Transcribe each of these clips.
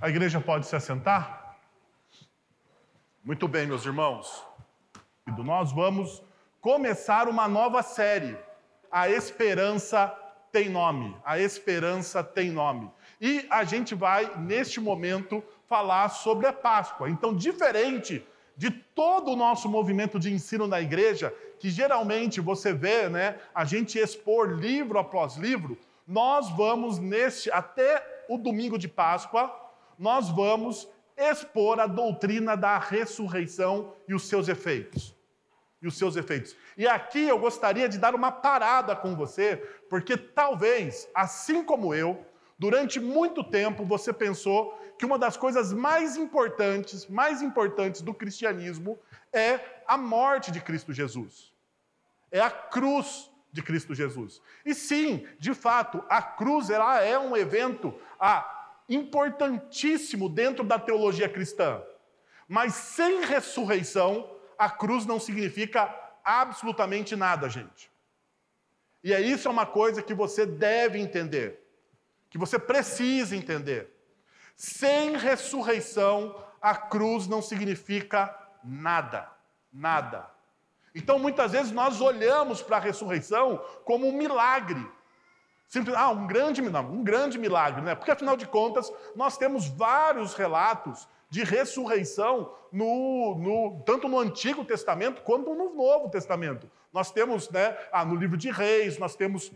A igreja pode se assentar? Muito bem, meus irmãos. E nós vamos começar uma nova série. A esperança tem nome. A esperança tem nome. E a gente vai, neste momento, falar sobre a Páscoa. Então, diferente de todo o nosso movimento de ensino na igreja, que geralmente você vê, né, a gente expor livro após livro, nós vamos neste até o domingo de Páscoa, nós vamos expor a doutrina da ressurreição e os seus efeitos. E os seus efeitos. E aqui eu gostaria de dar uma parada com você, porque talvez, assim como eu, durante muito tempo você pensou que uma das coisas mais importantes, mais importantes do cristianismo é a morte de Cristo Jesus. É a cruz de Cristo Jesus. E sim, de fato, a cruz ela é um evento ah, importantíssimo dentro da teologia cristã. Mas sem ressurreição, a cruz não significa absolutamente nada, gente. E é isso é uma coisa que você deve entender, que você precisa entender. Sem ressurreição, a cruz não significa nada, nada. Então, muitas vezes, nós olhamos para a ressurreição como um milagre. Simples, ah, um grande, não, um grande milagre, né? Porque, afinal de contas, nós temos vários relatos de ressurreição, no, no, tanto no Antigo Testamento quanto no Novo Testamento. Nós temos né, ah, no livro de Reis, nós temos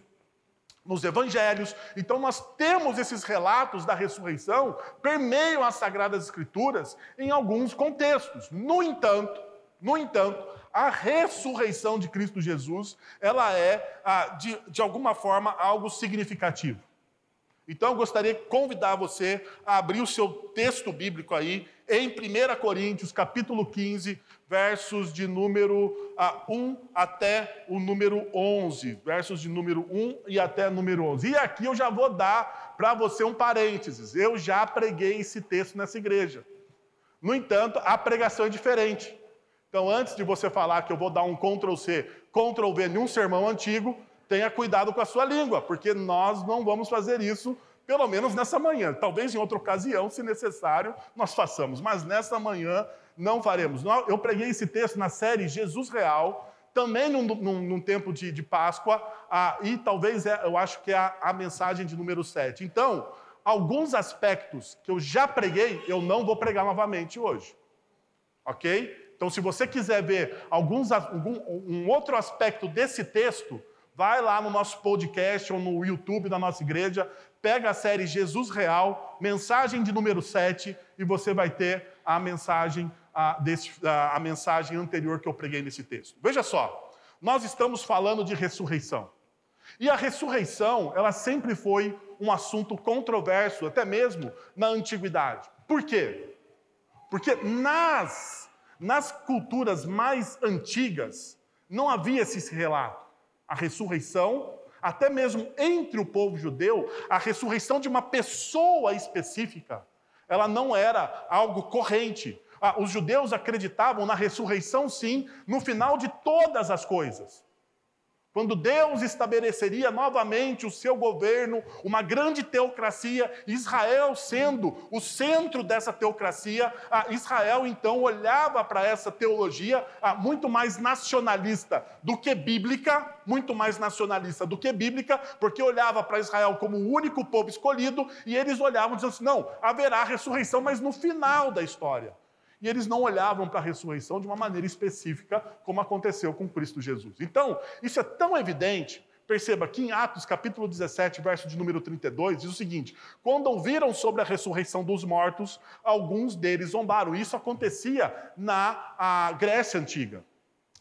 nos evangelhos. Então nós temos esses relatos da ressurreição, permeiam as sagradas escrituras em alguns contextos. No entanto, no entanto, a ressurreição de Cristo Jesus, ela é, ah, de, de alguma forma, algo significativo. Então eu gostaria de convidar você a abrir o seu texto bíblico aí, em 1 Coríntios, capítulo 15, versos de número 1 ah, até o número 11. Versos de número 1 e até número 11. E aqui eu já vou dar para você um parênteses. Eu já preguei esse texto nessa igreja. No entanto, a pregação é diferente. Então, antes de você falar que eu vou dar um Ctrl C, Ctrl V em um sermão antigo, tenha cuidado com a sua língua, porque nós não vamos fazer isso, pelo menos nessa manhã. Talvez em outra ocasião, se necessário, nós façamos, mas nessa manhã não faremos. Eu preguei esse texto na série Jesus Real, também num, num, num tempo de, de Páscoa, e talvez é, eu acho que é a, a mensagem de número 7. Então, alguns aspectos que eu já preguei, eu não vou pregar novamente hoje. Ok? Então, se você quiser ver alguns, algum, um outro aspecto desse texto, vai lá no nosso podcast ou no YouTube da nossa igreja, pega a série Jesus Real, mensagem de número 7, e você vai ter a mensagem, a, desse, a, a mensagem anterior que eu preguei nesse texto. Veja só, nós estamos falando de ressurreição. E a ressurreição, ela sempre foi um assunto controverso, até mesmo na antiguidade. Por quê? Porque nas nas culturas mais antigas, não havia esse relato. A ressurreição, até mesmo entre o povo judeu, a ressurreição de uma pessoa específica, ela não era algo corrente. Ah, os judeus acreditavam na ressurreição, sim, no final de todas as coisas. Quando Deus estabeleceria novamente o seu governo, uma grande teocracia, Israel sendo o centro dessa teocracia, Israel então olhava para essa teologia muito mais nacionalista do que bíblica, muito mais nacionalista do que bíblica, porque olhava para Israel como o único povo escolhido e eles olhavam dizendo assim: não, haverá ressurreição, mas no final da história e eles não olhavam para a ressurreição de uma maneira específica, como aconteceu com Cristo Jesus. Então, isso é tão evidente. Perceba que em Atos capítulo 17, verso de número 32, diz o seguinte: Quando ouviram sobre a ressurreição dos mortos, alguns deles zombaram. Isso acontecia na Grécia Antiga.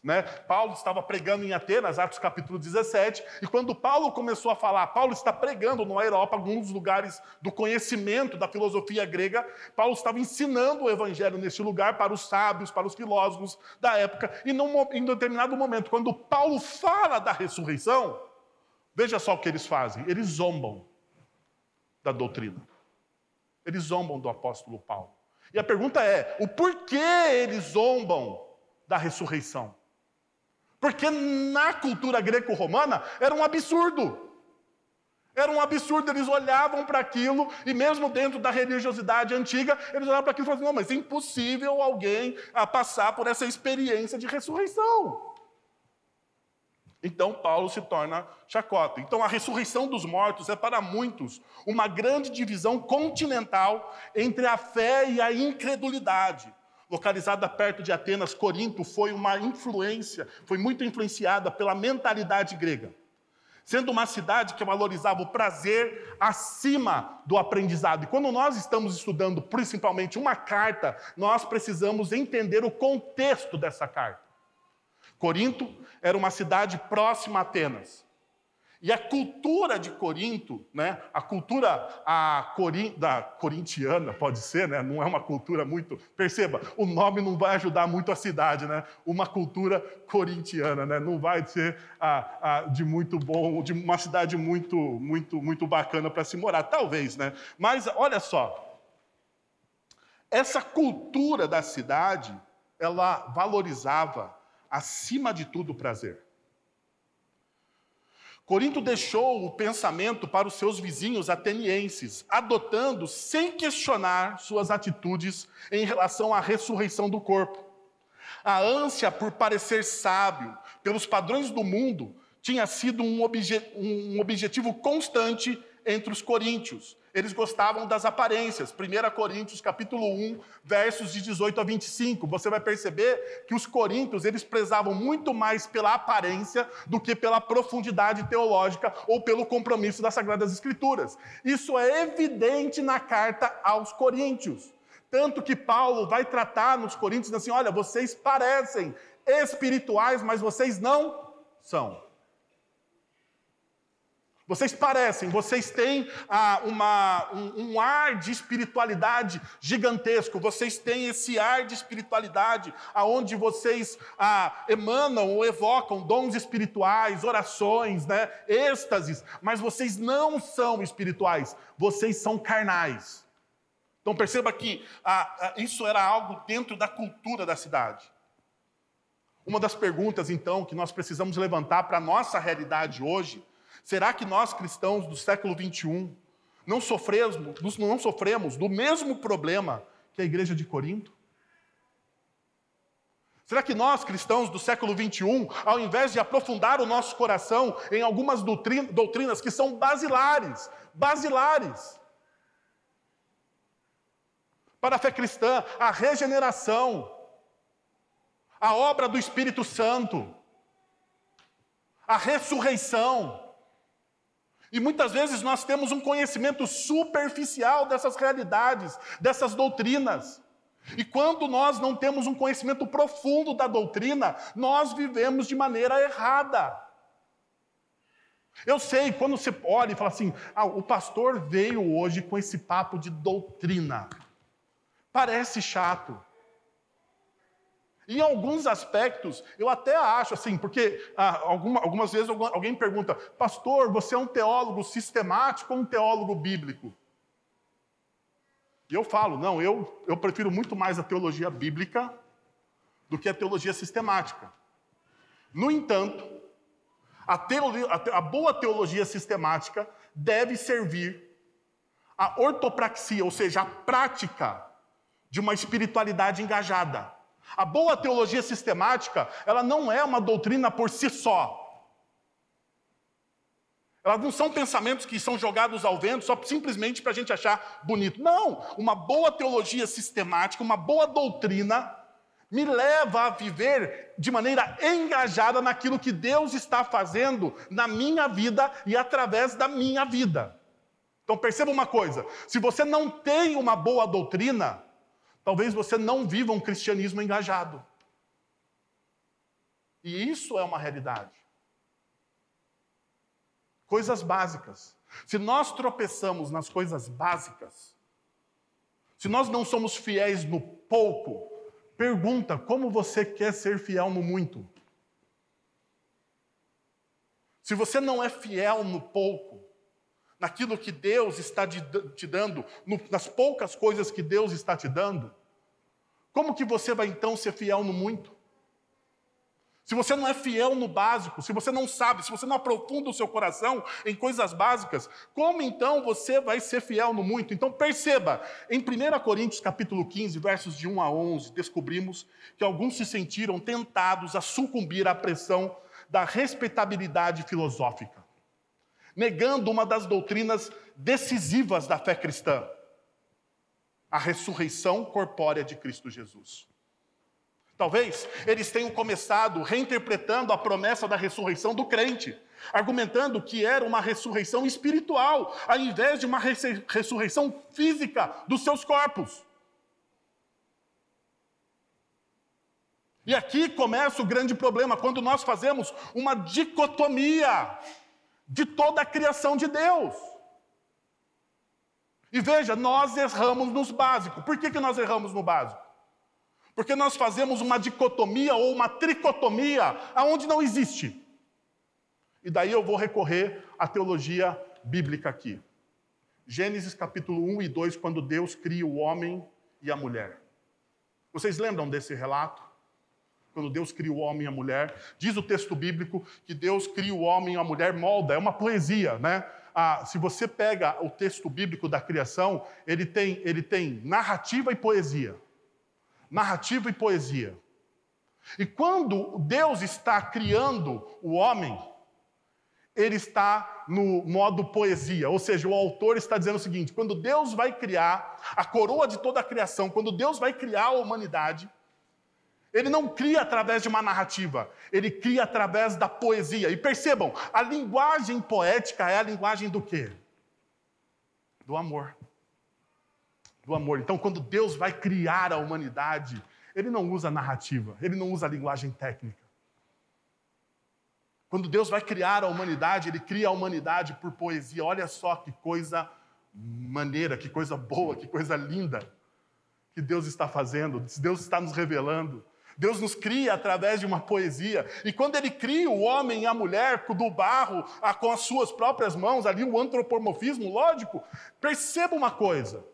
Né? Paulo estava pregando em Atenas, Atos capítulo 17, e quando Paulo começou a falar, Paulo está pregando no Europa, alguns lugares do conhecimento da filosofia grega, Paulo estava ensinando o evangelho nesse lugar para os sábios, para os filósofos da época, e num, em determinado momento, quando Paulo fala da ressurreição, veja só o que eles fazem: eles zombam da doutrina, eles zombam do apóstolo Paulo. E a pergunta é: o porquê eles zombam da ressurreição? Porque na cultura greco-romana era um absurdo. Era um absurdo, eles olhavam para aquilo, e mesmo dentro da religiosidade antiga, eles olhavam para aquilo e falavam: não, mas é impossível alguém a passar por essa experiência de ressurreição. Então Paulo se torna chacota. Então a ressurreição dos mortos é para muitos uma grande divisão continental entre a fé e a incredulidade. Localizada perto de Atenas, Corinto foi uma influência, foi muito influenciada pela mentalidade grega sendo uma cidade que valorizava o prazer acima do aprendizado. E quando nós estamos estudando principalmente uma carta, nós precisamos entender o contexto dessa carta. Corinto era uma cidade próxima a Atenas. E a cultura de Corinto, né, a cultura a da corintiana, pode ser, né, não é uma cultura muito. Perceba, o nome não vai ajudar muito a cidade, né? Uma cultura corintiana, né? Não vai ser a, de muito bom, de uma cidade muito, muito, muito bacana para se morar, talvez, né? Mas olha só, essa cultura da cidade, ela valorizava, acima de tudo, o prazer. Corinto deixou o pensamento para os seus vizinhos atenienses, adotando, sem questionar, suas atitudes em relação à ressurreição do corpo. A ânsia por parecer sábio, pelos padrões do mundo, tinha sido um, obje um objetivo constante entre os coríntios. Eles gostavam das aparências. 1 Coríntios capítulo 1, versos de 18 a 25. Você vai perceber que os coríntios, eles prezavam muito mais pela aparência do que pela profundidade teológica ou pelo compromisso das Sagradas Escrituras. Isso é evidente na carta aos coríntios. Tanto que Paulo vai tratar nos coríntios assim, olha, vocês parecem espirituais, mas vocês não são. Vocês parecem, vocês têm ah, uma, um, um, ar de espiritualidade gigantesco, vocês têm esse ar de espiritualidade, aonde vocês ah, emanam ou evocam dons espirituais, orações, né, êxtases, mas vocês não são espirituais, vocês são carnais. Então perceba que ah, ah isso era algo dentro da cultura da cidade. Uma das perguntas, então, que nós precisamos levantar para a nossa realidade hoje Será que nós cristãos do século 21 não sofremos, não sofremos do mesmo problema que a igreja de Corinto? Será que nós, cristãos do século 21, ao invés de aprofundar o nosso coração em algumas doutrinas que são basilares, basilares, para a fé cristã, a regeneração, a obra do Espírito Santo, a ressurreição, e muitas vezes nós temos um conhecimento superficial dessas realidades, dessas doutrinas. E quando nós não temos um conhecimento profundo da doutrina, nós vivemos de maneira errada. Eu sei, quando você olha e fala assim, ah, o pastor veio hoje com esse papo de doutrina. Parece chato. Em alguns aspectos, eu até acho assim, porque ah, alguma, algumas vezes alguém pergunta, pastor, você é um teólogo sistemático ou um teólogo bíblico? E eu falo, não, eu, eu prefiro muito mais a teologia bíblica do que a teologia sistemática. No entanto, a, teologia, a, boa teologia sistemática deve servir à ortopraxia, ou seja, a prática de uma espiritualidade engajada. A boa teologia sistemática, ela não é uma doutrina por si só. Elas não são pensamentos que são jogados ao vento só simplesmente para a gente achar bonito. Não! Uma boa teologia sistemática, uma boa doutrina, me leva a viver de maneira engajada naquilo que Deus está fazendo na minha vida e através da minha vida. Então perceba uma coisa: se você não tem uma boa doutrina, Talvez você não viva um cristianismo engajado. E isso é uma realidade. Coisas básicas. Se nós tropeçamos nas coisas básicas, se nós não somos fiéis no pouco, pergunta como você quer ser fiel no muito. Se você não é fiel no pouco, naquilo que Deus está te dando, nas poucas coisas que Deus está te dando, como que você vai então ser fiel no muito? se você não é fiel no básico, se você não sabe, se você não aprofunda o seu coração em coisas básicas, como então você vai ser fiel no muito? Então perceba, em 1 Coríntios capítulo 15, versos de 1 a 11, descobrimos que alguns se sentiram tentados a sucumbir à pressão da respeitabilidade filosófica, negando uma das doutrinas decisivas da fé cristã, a ressurreição corpórea de Cristo Jesus. Talvez eles tenham começado reinterpretando a promessa da ressurreição do crente, argumentando que era uma ressurreição espiritual, ao invés de uma ressurreição física dos seus corpos. E aqui começa o grande problema, quando nós fazemos uma dicotomia de toda a criação de Deus. E veja, nós erramos nos básicos. Por que, que nós erramos no básico? Porque nós fazemos uma dicotomia ou uma tricotomia aonde não existe. E daí eu vou recorrer à teologia bíblica aqui. Gênesis capítulo 1 e 2, quando Deus cria o homem e a mulher. Vocês lembram desse relato? Quando Deus cria o homem e a mulher, diz o texto bíblico que Deus cria o homem e a mulher, molda, é uma poesia, né? Ah, se você pega o texto bíblico da criação, ele tem, ele tem narrativa e poesia narrativa e poesia. E quando Deus está criando o homem, ele está no modo poesia, ou seja, o autor está dizendo o seguinte: quando Deus vai criar a coroa de toda a criação, quando Deus vai criar a humanidade, ele não cria através de uma narrativa, ele cria através da poesia. E percebam, a linguagem poética é a linguagem do quê? Do amor do amor. Então, quando Deus vai criar a humanidade, ele não usa narrativa, ele não usa linguagem técnica. Quando Deus vai criar a humanidade, ele cria a humanidade por poesia. Olha só que coisa maneira, que coisa boa, que coisa linda que Deus está fazendo, Deus está nos revelando. Deus nos cria através de uma poesia. E quando ele cria o homem e a mulher do barro, com as suas próprias mãos, ali o antropomorfismo, lógico, perceba uma coisa: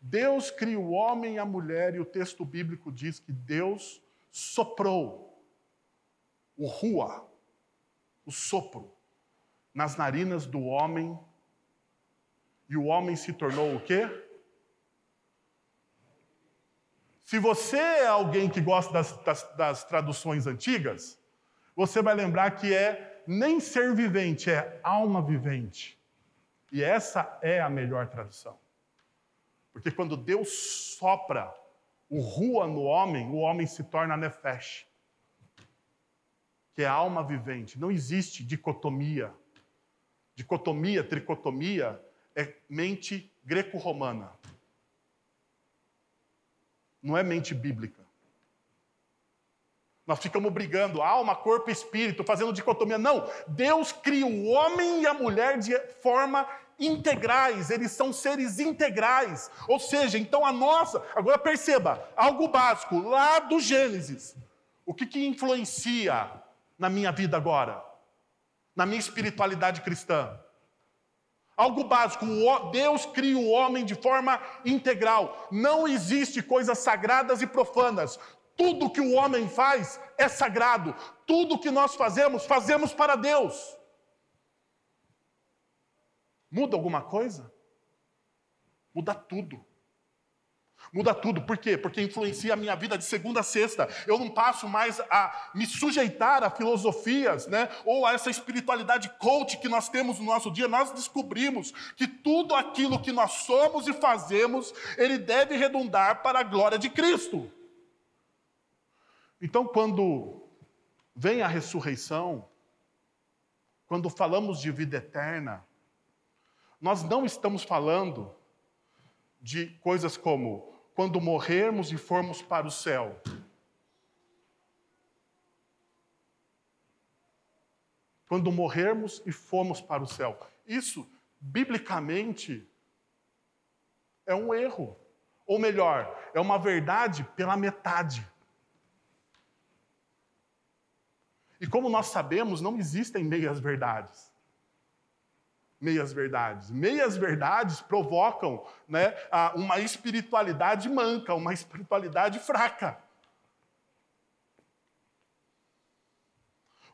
Deus cria o homem e a mulher, e o texto bíblico diz que Deus soprou o rua, o sopro, nas narinas do homem, e o homem se tornou o quê? Se você é alguém que gosta das, das, das traduções antigas, você vai lembrar que é nem ser vivente, é alma vivente. E essa é a melhor tradução. Porque quando Deus sopra o rua no homem, o homem se torna nefesh, que é alma vivente. Não existe dicotomia. Dicotomia, tricotomia é mente greco-romana. Não é mente bíblica. Nós ficamos brigando, alma, corpo e espírito, fazendo dicotomia. Não, Deus cria o homem e a mulher de forma integrais, eles são seres integrais. Ou seja, então a nossa. Agora perceba, algo básico, lá do Gênesis. O que, que influencia na minha vida agora? Na minha espiritualidade cristã? Algo básico, Deus cria o homem de forma integral. Não existe coisas sagradas e profanas. Tudo que o homem faz é sagrado. Tudo que nós fazemos, fazemos para Deus. Muda alguma coisa? Muda tudo. Muda tudo. Por quê? Porque influencia a minha vida de segunda a sexta. Eu não passo mais a me sujeitar a filosofias, né? Ou a essa espiritualidade coach que nós temos no nosso dia. Nós descobrimos que tudo aquilo que nós somos e fazemos, ele deve redundar para a glória de Cristo. Então, quando vem a ressurreição, quando falamos de vida eterna, nós não estamos falando de coisas como quando morrermos e formos para o céu. Quando morrermos e formos para o céu. Isso, biblicamente, é um erro. Ou melhor, é uma verdade pela metade. E como nós sabemos, não existem meias verdades meias verdades. Meias verdades provocam né, uma espiritualidade manca, uma espiritualidade fraca.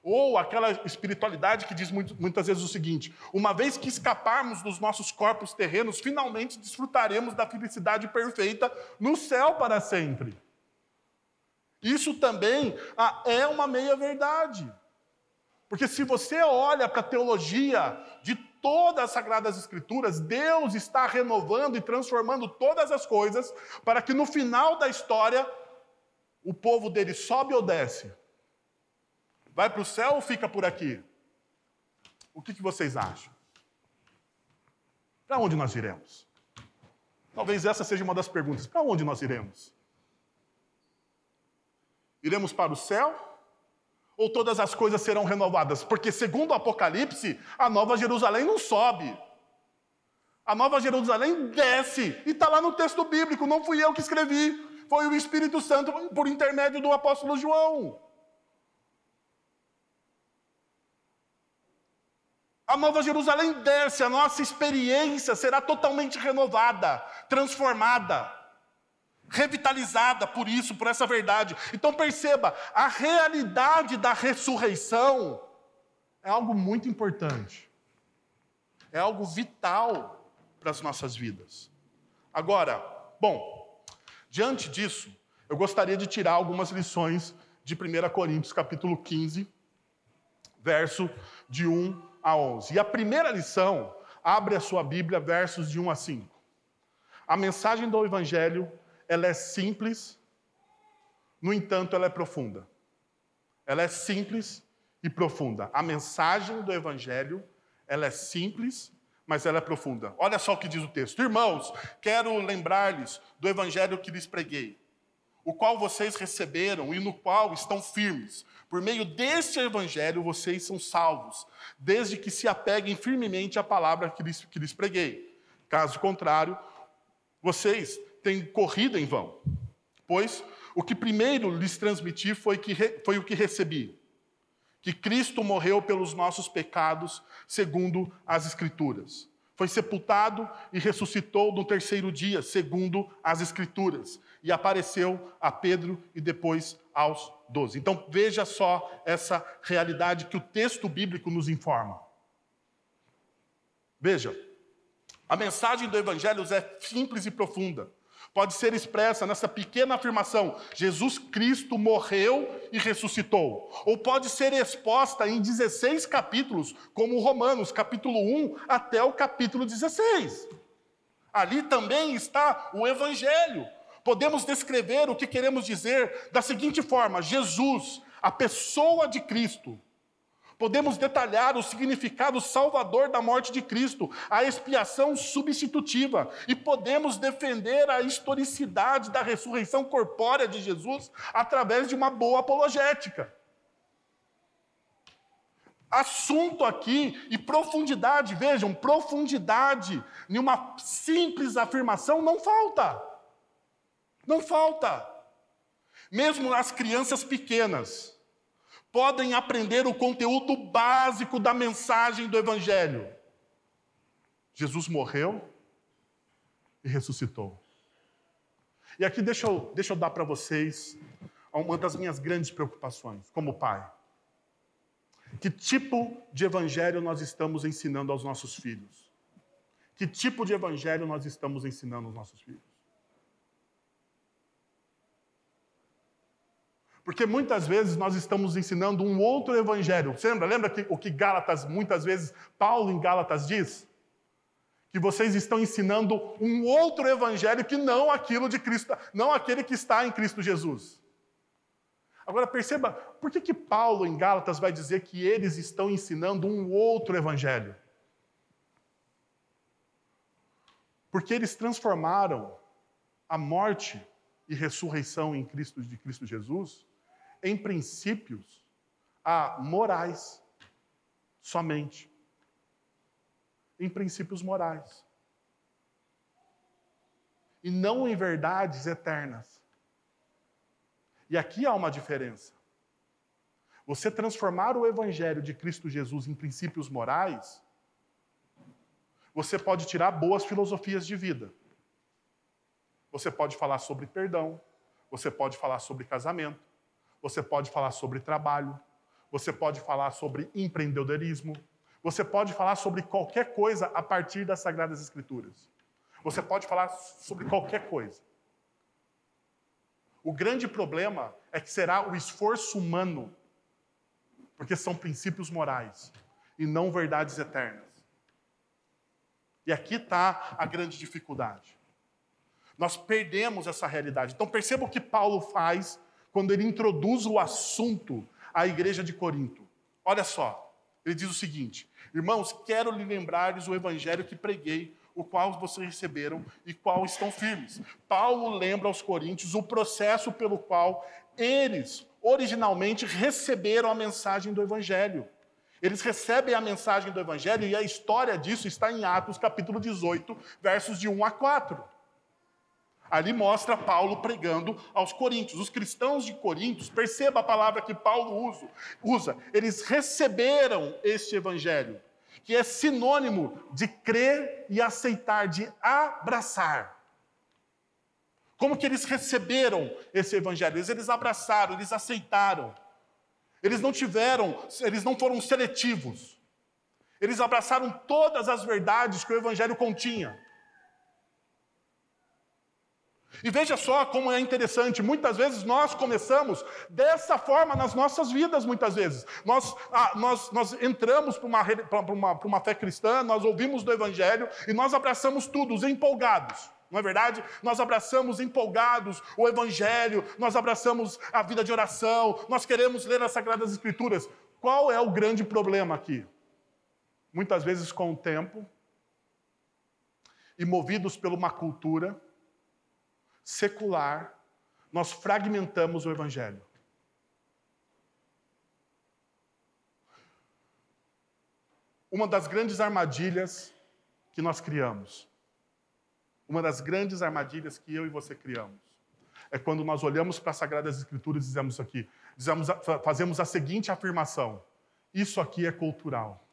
Ou aquela espiritualidade que diz muitas vezes o seguinte: uma vez que escaparmos dos nossos corpos terrenos, finalmente desfrutaremos da felicidade perfeita no céu para sempre. Isso também ah, é uma meia-verdade. Porque se você olha para a teologia de todas as Sagradas Escrituras, Deus está renovando e transformando todas as coisas para que no final da história o povo dele sobe ou desce? Vai para o céu ou fica por aqui? O que, que vocês acham? Para onde nós iremos? Talvez essa seja uma das perguntas. Para onde nós iremos? Iremos para o céu? Ou todas as coisas serão renovadas? Porque, segundo o Apocalipse, a nova Jerusalém não sobe. A nova Jerusalém desce. E está lá no texto bíblico, não fui eu que escrevi. Foi o Espírito Santo por intermédio do apóstolo João. A Nova Jerusalém desce, a nossa experiência será totalmente renovada, transformada revitalizada por isso, por essa verdade. Então perceba, a realidade da ressurreição é algo muito importante. É algo vital para as nossas vidas. Agora, bom, diante disso, eu gostaria de tirar algumas lições de 1 Coríntios, capítulo 15, verso de 1 a 11. E a primeira lição, abre a sua Bíblia, versos de 1 a 5. A mensagem do evangelho ela é simples, no entanto, ela é profunda. Ela é simples e profunda. A mensagem do Evangelho, ela é simples, mas ela é profunda. Olha só o que diz o texto. Irmãos, quero lembrar-lhes do Evangelho que lhes preguei, o qual vocês receberam e no qual estão firmes. Por meio deste Evangelho, vocês são salvos, desde que se apeguem firmemente à palavra que lhes, que lhes preguei. Caso contrário, vocês têm corrido em vão. Pois o que primeiro lhes transmiti foi, que, foi o que recebi: que Cristo morreu pelos nossos pecados, segundo as Escrituras. Foi sepultado e ressuscitou no terceiro dia, segundo as Escrituras. E apareceu a Pedro e depois aos doze. Então veja só essa realidade que o texto bíblico nos informa. Veja, a mensagem do Evangelho é simples e profunda pode ser expressa nessa pequena afirmação: Jesus Cristo morreu e ressuscitou. Ou pode ser exposta em 16 capítulos, como Romanos, capítulo 1 até o capítulo 16. Ali também está o Evangelho. Podemos descrever o que queremos dizer da seguinte forma: Jesus, a pessoa de Cristo, Podemos detalhar o significado salvador da morte de Cristo, a expiação substitutiva, e podemos defender a historicidade da ressurreição corpórea de Jesus através de uma boa apologética. Assunto aqui e profundidade, vejam, profundidade em uma simples afirmação não falta. Não falta. Mesmo nas crianças pequenas, podem aprender o conteúdo básico da mensagem do Evangelho. Jesus morreu e ressuscitou. E aqui deixa eu, deixa eu dar para vocês uma das minhas grandes preocupações como pai. Que tipo de evangelho nós estamos ensinando aos nossos filhos? Que tipo de evangelho nós estamos ensinando aos nossos filhos? Porque muitas vezes nós estamos ensinando um outro evangelho. Você lembra? Lembra que, o que Gálatas, muitas vezes, Paulo em Gálatas diz? Que vocês estão ensinando um outro evangelho que não aquilo de Cristo, não aquele que está em Cristo Jesus. Agora perceba, por que, que Paulo em Gálatas vai dizer que eles estão ensinando um outro evangelho? Porque eles transformaram a morte e ressurreição em Cristo de Cristo Jesus em princípios a morais somente. Em princípios morais. E não em verdades eternas. E aqui há uma diferença. Você transformar o Evangelho de Cristo Jesus em princípios morais, você pode tirar boas filosofias de vida. Você pode falar sobre perdão, você pode falar sobre casamento, você pode falar sobre trabalho, você pode falar sobre empreendedorismo, você pode falar sobre qualquer coisa a partir das Sagradas Escrituras. Você pode falar sobre qualquer coisa. O grande problema é que será o esforço humano, porque são princípios morais e não verdades eternas. E aqui está a grande dificuldade. Nós perdemos essa realidade. Então perceba o que Paulo faz quando ele introduz o assunto à igreja de Corinto. Olha só, ele diz o seguinte: Irmãos, quero lhe lembrares o evangelho que preguei, o qual vocês receberam e qual estão firmes. Paulo lembra aos coríntios o processo pelo qual eles originalmente receberam a mensagem do evangelho. Eles recebem a mensagem do evangelho e a história disso está em Atos capítulo 18, versos de 1 a 4. Ali mostra Paulo pregando aos coríntios. Os cristãos de Coríntios, perceba a palavra que Paulo usa, eles receberam este evangelho, que é sinônimo de crer e aceitar, de abraçar. Como que eles receberam esse evangelho? Eles, eles abraçaram, eles aceitaram. Eles não tiveram, eles não foram seletivos. Eles abraçaram todas as verdades que o evangelho continha. E veja só como é interessante, muitas vezes nós começamos dessa forma nas nossas vidas, muitas vezes. Nós, ah, nós, nós entramos para uma, uma, uma fé cristã, nós ouvimos do Evangelho e nós abraçamos tudo, os empolgados. Não é verdade? Nós abraçamos empolgados o Evangelho, nós abraçamos a vida de oração, nós queremos ler as Sagradas Escrituras. Qual é o grande problema aqui? Muitas vezes, com o tempo, e movidos por uma cultura, secular, nós fragmentamos o Evangelho. Uma das grandes armadilhas que nós criamos, uma das grandes armadilhas que eu e você criamos, é quando nós olhamos para as Sagradas Escrituras e dizemos aqui, dizemos, fazemos a seguinte afirmação: isso aqui é cultural.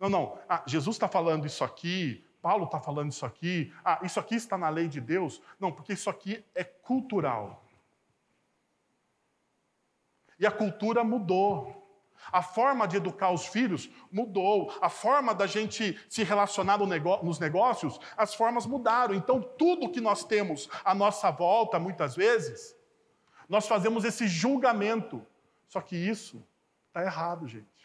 Não, não, ah, Jesus está falando isso aqui, Paulo está falando isso aqui, ah, isso aqui está na lei de Deus. Não, porque isso aqui é cultural. E a cultura mudou. A forma de educar os filhos mudou. A forma da gente se relacionar nos negócios, as formas mudaram. Então, tudo que nós temos à nossa volta, muitas vezes, nós fazemos esse julgamento. Só que isso está errado, gente.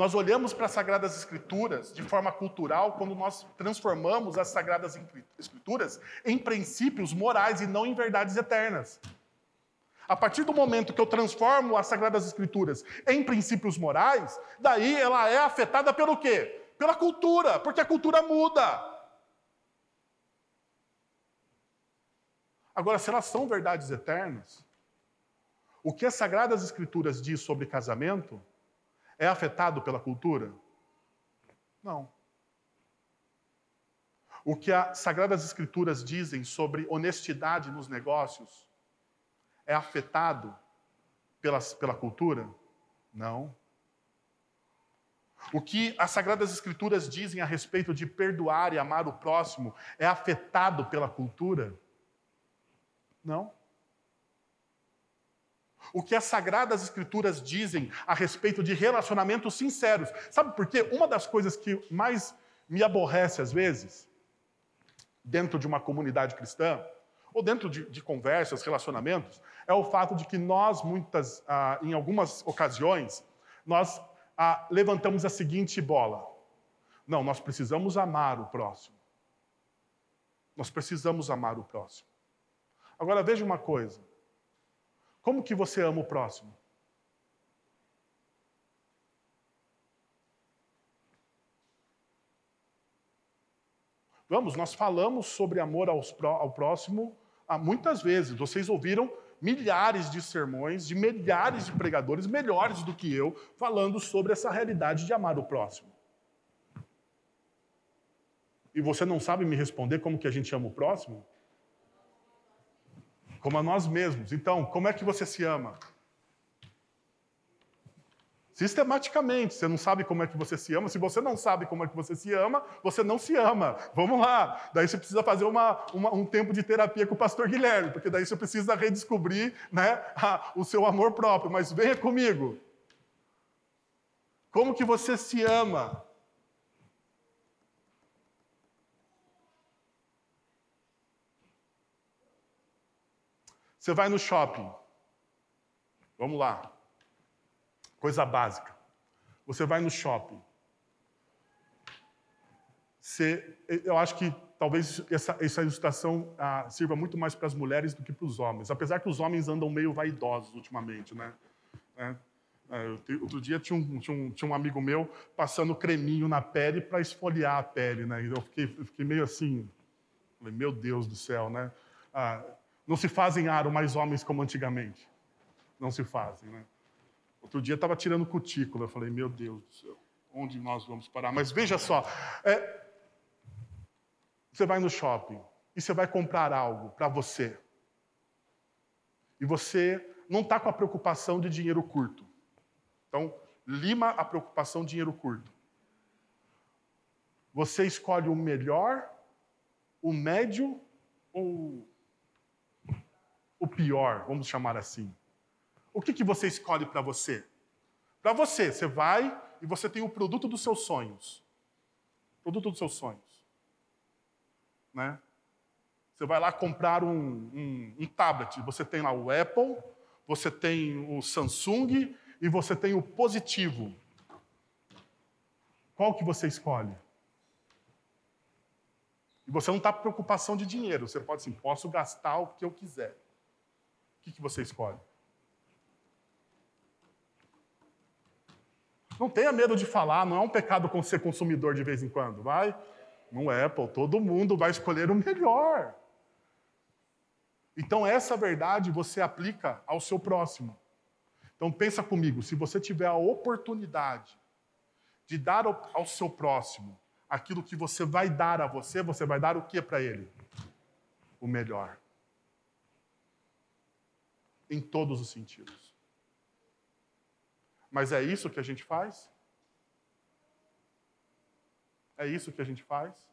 Nós olhamos para as Sagradas Escrituras de forma cultural quando nós transformamos as Sagradas Escrituras em princípios morais e não em verdades eternas. A partir do momento que eu transformo as Sagradas Escrituras em princípios morais, daí ela é afetada pelo quê? Pela cultura, porque a cultura muda. Agora, se elas são verdades eternas, o que as Sagradas Escrituras diz sobre casamento é afetado pela cultura? Não. O que as Sagradas Escrituras dizem sobre honestidade nos negócios é afetado pela, cultura? Não. O que as Sagradas Escrituras dizem a respeito de perdoar e amar o próximo é afetado pela cultura? Não o que as Sagradas Escrituras dizem a respeito de relacionamentos sinceros. Sabe por quê? Uma das coisas que mais me aborrece às vezes, dentro de uma comunidade cristã, ou dentro de, de conversas, relacionamentos, é o fato de que nós, muitas, ah, em algumas ocasiões, nós ah, levantamos a seguinte bola. Não, nós precisamos amar o próximo. Nós precisamos amar o próximo. Agora veja uma coisa. Como que você ama o próximo? Vamos, nós falamos sobre amor ao próximo há muitas vezes. Vocês ouviram milhares de sermões de milhares de pregadores melhores do que eu falando sobre essa realidade de amar o próximo. E você não sabe me responder como que a gente ama o próximo? Como a nós mesmos. Então, como é que você se ama? Sistematicamente. Você não sabe como é que você se ama. Se você não sabe como é que você se ama, você não se ama. Vamos lá. Daí você precisa fazer uma, uma, um tempo de terapia com o pastor Guilherme, porque daí você precisa redescobrir né, a, o seu amor próprio. Mas venha comigo. Como que você se ama? Você vai no shopping. Vamos lá. Coisa básica. Você vai no shopping. Você, eu acho que talvez essa, essa ilustração ah, sirva muito mais para as mulheres do que para os homens. Apesar que os homens andam meio vaidosos ultimamente, né? É, é, outro dia tinha um, tinha, um, tinha um, amigo meu passando creminho na pele para esfoliar a pele, né? Eu fiquei, fiquei meio assim, falei, meu Deus do céu, né? Ah, não se fazem aro mais homens como antigamente. Não se fazem, né? Outro dia estava tirando cutícula. Eu falei, meu Deus do céu, onde nós vamos parar? Mas veja só, é, você vai no shopping e você vai comprar algo para você. E você não está com a preocupação de dinheiro curto. Então, lima a preocupação dinheiro curto. Você escolhe o melhor, o médio ou o pior, vamos chamar assim. O que, que você escolhe para você? Para você, você vai e você tem o produto dos seus sonhos. Produto dos seus sonhos. Né? Você vai lá comprar um, um, um tablet. Você tem lá o Apple, você tem o Samsung e você tem o positivo. Qual que você escolhe? E você não está preocupação de dinheiro. Você pode assim, posso gastar o que eu quiser. O que, que você escolhe? Não tenha medo de falar, não é um pecado ser consumidor de vez em quando, vai? No Apple, todo mundo vai escolher o melhor. Então, essa verdade você aplica ao seu próximo. Então, pensa comigo, se você tiver a oportunidade de dar ao seu próximo aquilo que você vai dar a você, você vai dar o que para ele? O melhor em todos os sentidos. Mas é isso que a gente faz? É isso que a gente faz?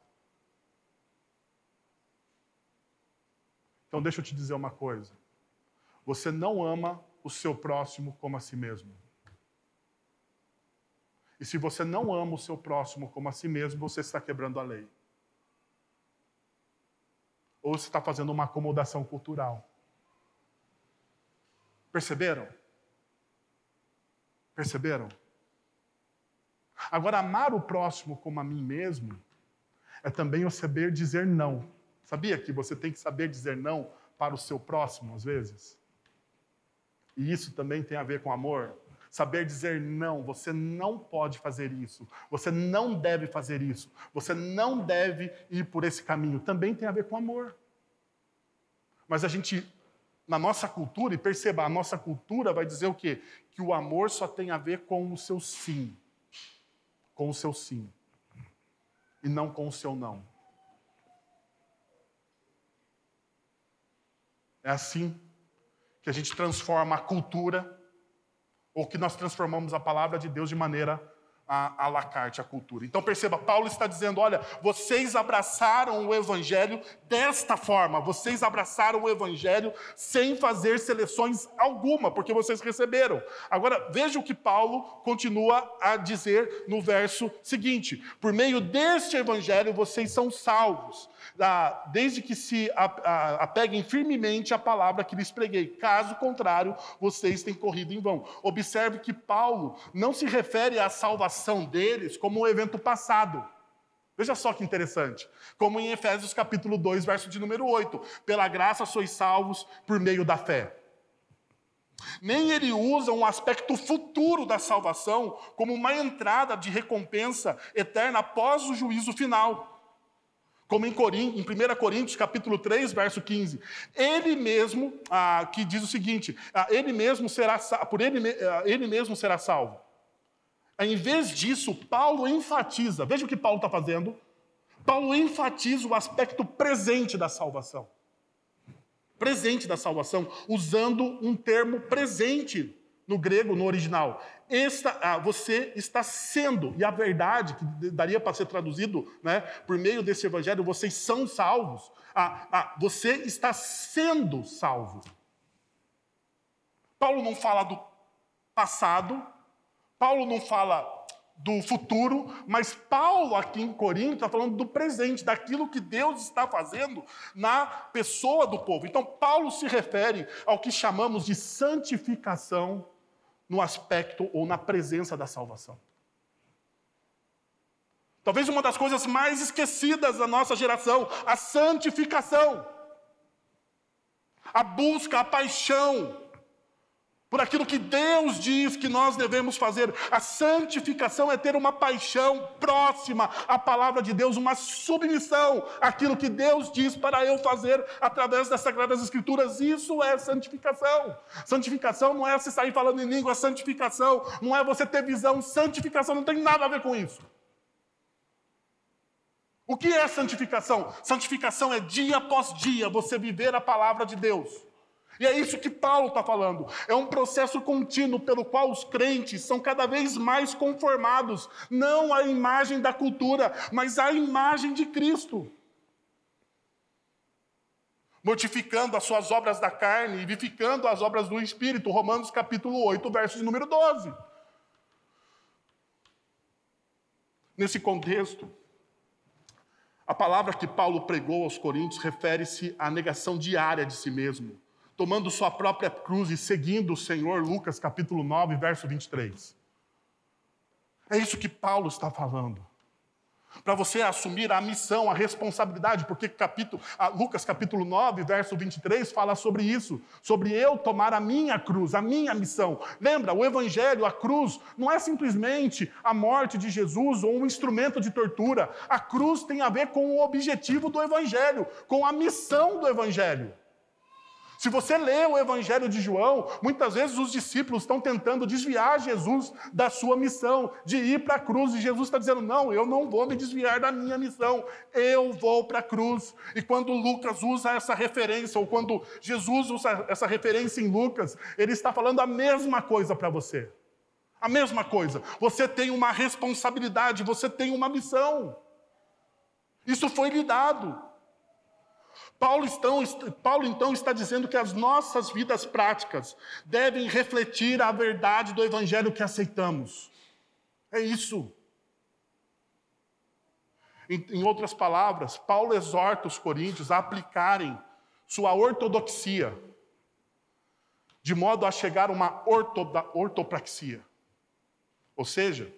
Então, deixa eu te dizer uma coisa. Você não ama o seu próximo como a si mesmo. E se você não ama o seu próximo como a si mesmo, você está quebrando a lei. Ou você está fazendo uma acomodação cultural. Perceberam? Perceberam? Agora, amar o próximo como a mim mesmo é também eu saber dizer não. Sabia que você tem que saber dizer não para o seu próximo, às vezes? E isso também tem a ver com amor. Saber dizer não, você não pode fazer isso, você não deve fazer isso, você não deve ir por esse caminho, também tem a ver com amor. Mas a gente na nossa cultura, e perceba, a nossa cultura vai dizer o quê? Que o amor só tem a ver com o seu sim. Com o seu sim. E não com o seu não. É assim que a gente transforma a cultura, ou que nós transformamos a palavra de Deus de maneira a, a la carte, a cultura. Então perceba, Paulo está dizendo: olha, vocês abraçaram o evangelho desta forma, vocês abraçaram o evangelho sem fazer seleções alguma, porque vocês receberam. Agora, veja o que Paulo continua a dizer no verso seguinte: por meio deste evangelho vocês são salvos desde que se apeguem firmemente à palavra que lhes preguei. Caso contrário, vocês têm corrido em vão. Observe que Paulo não se refere à salvação deles como um evento passado. Veja só que interessante. Como em Efésios capítulo 2, verso de número 8. Pela graça sois salvos por meio da fé. Nem ele usa um aspecto futuro da salvação como uma entrada de recompensa eterna após o juízo final. Como em, em 1 Coríntios, capítulo 3, verso 15. Ele mesmo, ah, que diz o seguinte: ah, ele mesmo será, por ele, ah, ele mesmo será salvo. Em vez disso, Paulo enfatiza, veja o que Paulo está fazendo. Paulo enfatiza o aspecto presente da salvação. Presente da salvação, usando um termo presente no grego, no original. Esta, ah, você está sendo, e a verdade, que daria para ser traduzido né, por meio desse evangelho, vocês são salvos. Ah, ah, você está sendo salvo. Paulo não fala do passado, Paulo não fala do futuro, mas Paulo aqui em Corinto está falando do presente, daquilo que Deus está fazendo na pessoa do povo. Então, Paulo se refere ao que chamamos de santificação no aspecto ou na presença da salvação. Talvez uma das coisas mais esquecidas da nossa geração, a santificação. A busca, a paixão por aquilo que Deus diz que nós devemos fazer. A santificação é ter uma paixão próxima à palavra de Deus, uma submissão àquilo que Deus diz para eu fazer através das Sagradas Escrituras. Isso é santificação. Santificação não é você sair falando em língua, santificação não é você ter visão, santificação não tem nada a ver com isso. O que é santificação? Santificação é dia após dia você viver a palavra de Deus. E é isso que Paulo está falando. É um processo contínuo pelo qual os crentes são cada vez mais conformados, não à imagem da cultura, mas à imagem de Cristo. Mortificando as suas obras da carne e vivificando as obras do Espírito. Romanos capítulo 8, verso número 12. Nesse contexto, a palavra que Paulo pregou aos Coríntios refere-se à negação diária de si mesmo tomando sua própria cruz e seguindo o Senhor, Lucas capítulo 9, verso 23. É isso que Paulo está falando. Para você assumir a missão, a responsabilidade, porque capítulo, Lucas capítulo 9, verso 23 fala sobre isso, sobre eu tomar a minha cruz, a minha missão. Lembra, o evangelho, a cruz, não é simplesmente a morte de Jesus ou um instrumento de tortura. A cruz tem a ver com o objetivo do evangelho, com a missão do evangelho. Se você lê o Evangelho de João, muitas vezes os discípulos estão tentando desviar Jesus da sua missão, de ir para a cruz, e Jesus está dizendo: Não, eu não vou me desviar da minha missão, eu vou para a cruz. E quando Lucas usa essa referência, ou quando Jesus usa essa referência em Lucas, ele está falando a mesma coisa para você. A mesma coisa. Você tem uma responsabilidade, você tem uma missão. Isso foi lhe dado. Paulo, então, Paulo então está dizendo que as nossas vidas práticas devem refletir a verdade do evangelho que aceitamos. É isso. Em, em outras palavras, Paulo exorta os coríntios a aplicarem sua ortodoxia, de modo a chegar a uma orto, ortopraxia. Ou seja,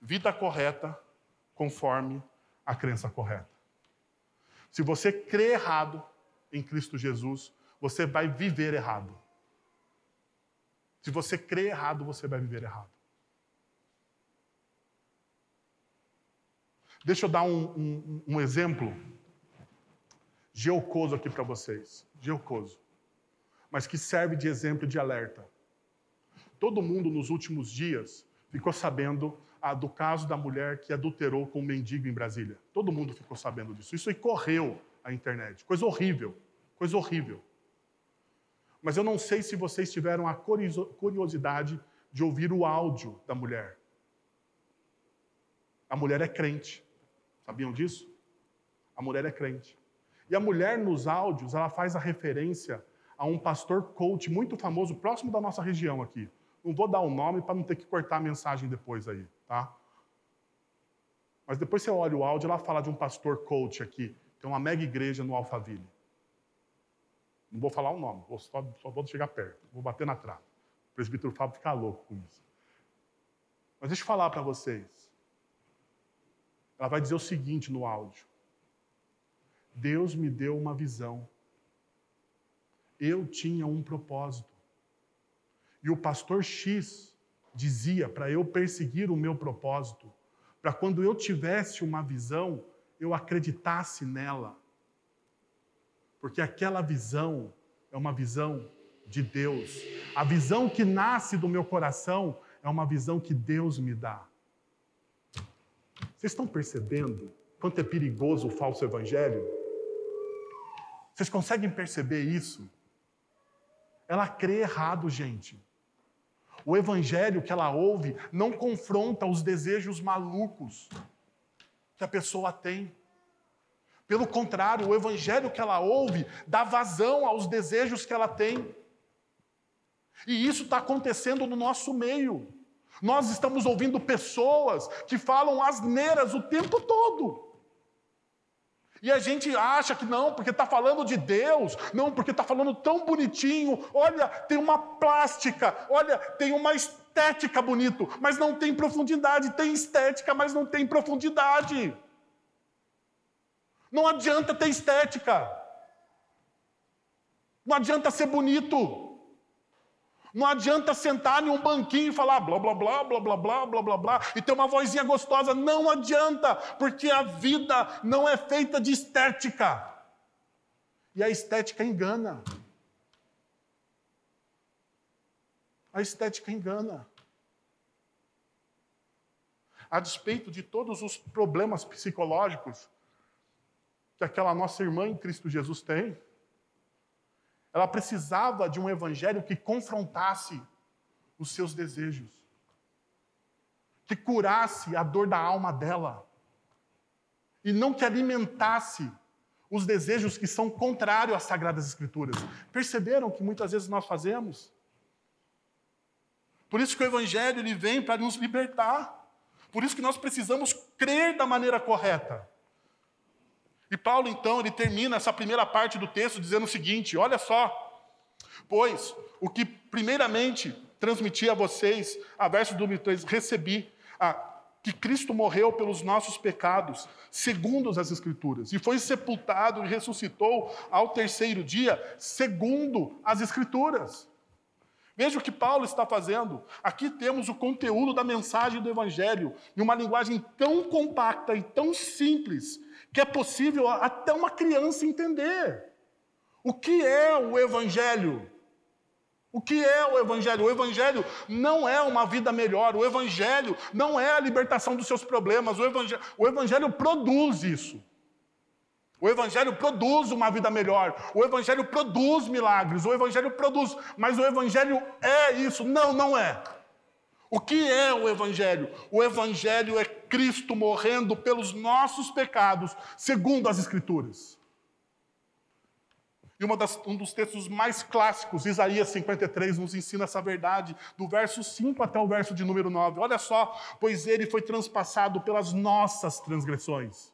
vida correta conforme a crença correta. Se você crê errado em Cristo Jesus, você vai viver errado. Se você crê errado, você vai viver errado. Deixa eu dar um, um, um exemplo geocoso aqui para vocês. Geocoso. Mas que serve de exemplo de alerta. Todo mundo nos últimos dias ficou sabendo do caso da mulher que adulterou com um mendigo em Brasília. Todo mundo ficou sabendo disso. Isso aí correu a internet. Coisa horrível. Coisa horrível. Mas eu não sei se vocês tiveram a curiosidade de ouvir o áudio da mulher. A mulher é crente. Sabiam disso? A mulher é crente. E a mulher nos áudios, ela faz a referência a um pastor coach muito famoso próximo da nossa região aqui. Não vou dar o nome para não ter que cortar a mensagem depois aí, tá? Mas depois você olha o áudio, ela fala de um pastor coach aqui. Tem uma mega igreja no Alphaville. Não vou falar o nome, vou só, só vou chegar perto, vou bater na trave. O presbítero Fábio fica louco com isso. Mas deixa eu falar para vocês. Ela vai dizer o seguinte no áudio: Deus me deu uma visão. Eu tinha um propósito. E o pastor X dizia para eu perseguir o meu propósito, para quando eu tivesse uma visão, eu acreditasse nela. Porque aquela visão é uma visão de Deus. A visão que nasce do meu coração é uma visão que Deus me dá. Vocês estão percebendo quanto é perigoso o falso evangelho? Vocês conseguem perceber isso? Ela crê errado, gente. O evangelho que ela ouve não confronta os desejos malucos que a pessoa tem. Pelo contrário, o evangelho que ela ouve dá vazão aos desejos que ela tem. E isso está acontecendo no nosso meio. Nós estamos ouvindo pessoas que falam asneiras o tempo todo. E a gente acha que não, porque está falando de Deus, não, porque está falando tão bonitinho. Olha, tem uma plástica, olha, tem uma estética bonito, mas não tem profundidade. Tem estética, mas não tem profundidade. Não adianta ter estética. Não adianta ser bonito. Não adianta sentar em um banquinho e falar blá blá blá blá blá blá blá blá blá e ter uma vozinha gostosa. Não adianta, porque a vida não é feita de estética. E a estética engana. A estética engana. A despeito de todos os problemas psicológicos que aquela nossa irmã em Cristo Jesus tem, ela precisava de um evangelho que confrontasse os seus desejos, que curasse a dor da alma dela, e não que alimentasse os desejos que são contrários às Sagradas Escrituras. Perceberam que muitas vezes nós fazemos? Por isso que o Evangelho ele vem para nos libertar. Por isso que nós precisamos crer da maneira correta. E Paulo, então, ele termina essa primeira parte do texto dizendo o seguinte: olha só. Pois o que primeiramente transmiti a vocês, a verso do 3, recebi a, que Cristo morreu pelos nossos pecados, segundo as Escrituras, e foi sepultado e ressuscitou ao terceiro dia, segundo as Escrituras. Veja o que Paulo está fazendo. Aqui temos o conteúdo da mensagem do Evangelho, em uma linguagem tão compacta e tão simples, que é possível até uma criança entender. O que é o Evangelho? O que é o Evangelho? O Evangelho não é uma vida melhor, o Evangelho não é a libertação dos seus problemas, o Evangelho, o evangelho produz isso. O Evangelho produz uma vida melhor, o Evangelho produz milagres, o Evangelho produz, mas o Evangelho é isso? Não, não é. O que é o Evangelho? O Evangelho é Cristo morrendo pelos nossos pecados, segundo as Escrituras. E das, um dos textos mais clássicos, Isaías 53, nos ensina essa verdade, do verso 5 até o verso de número 9. Olha só, pois ele foi transpassado pelas nossas transgressões.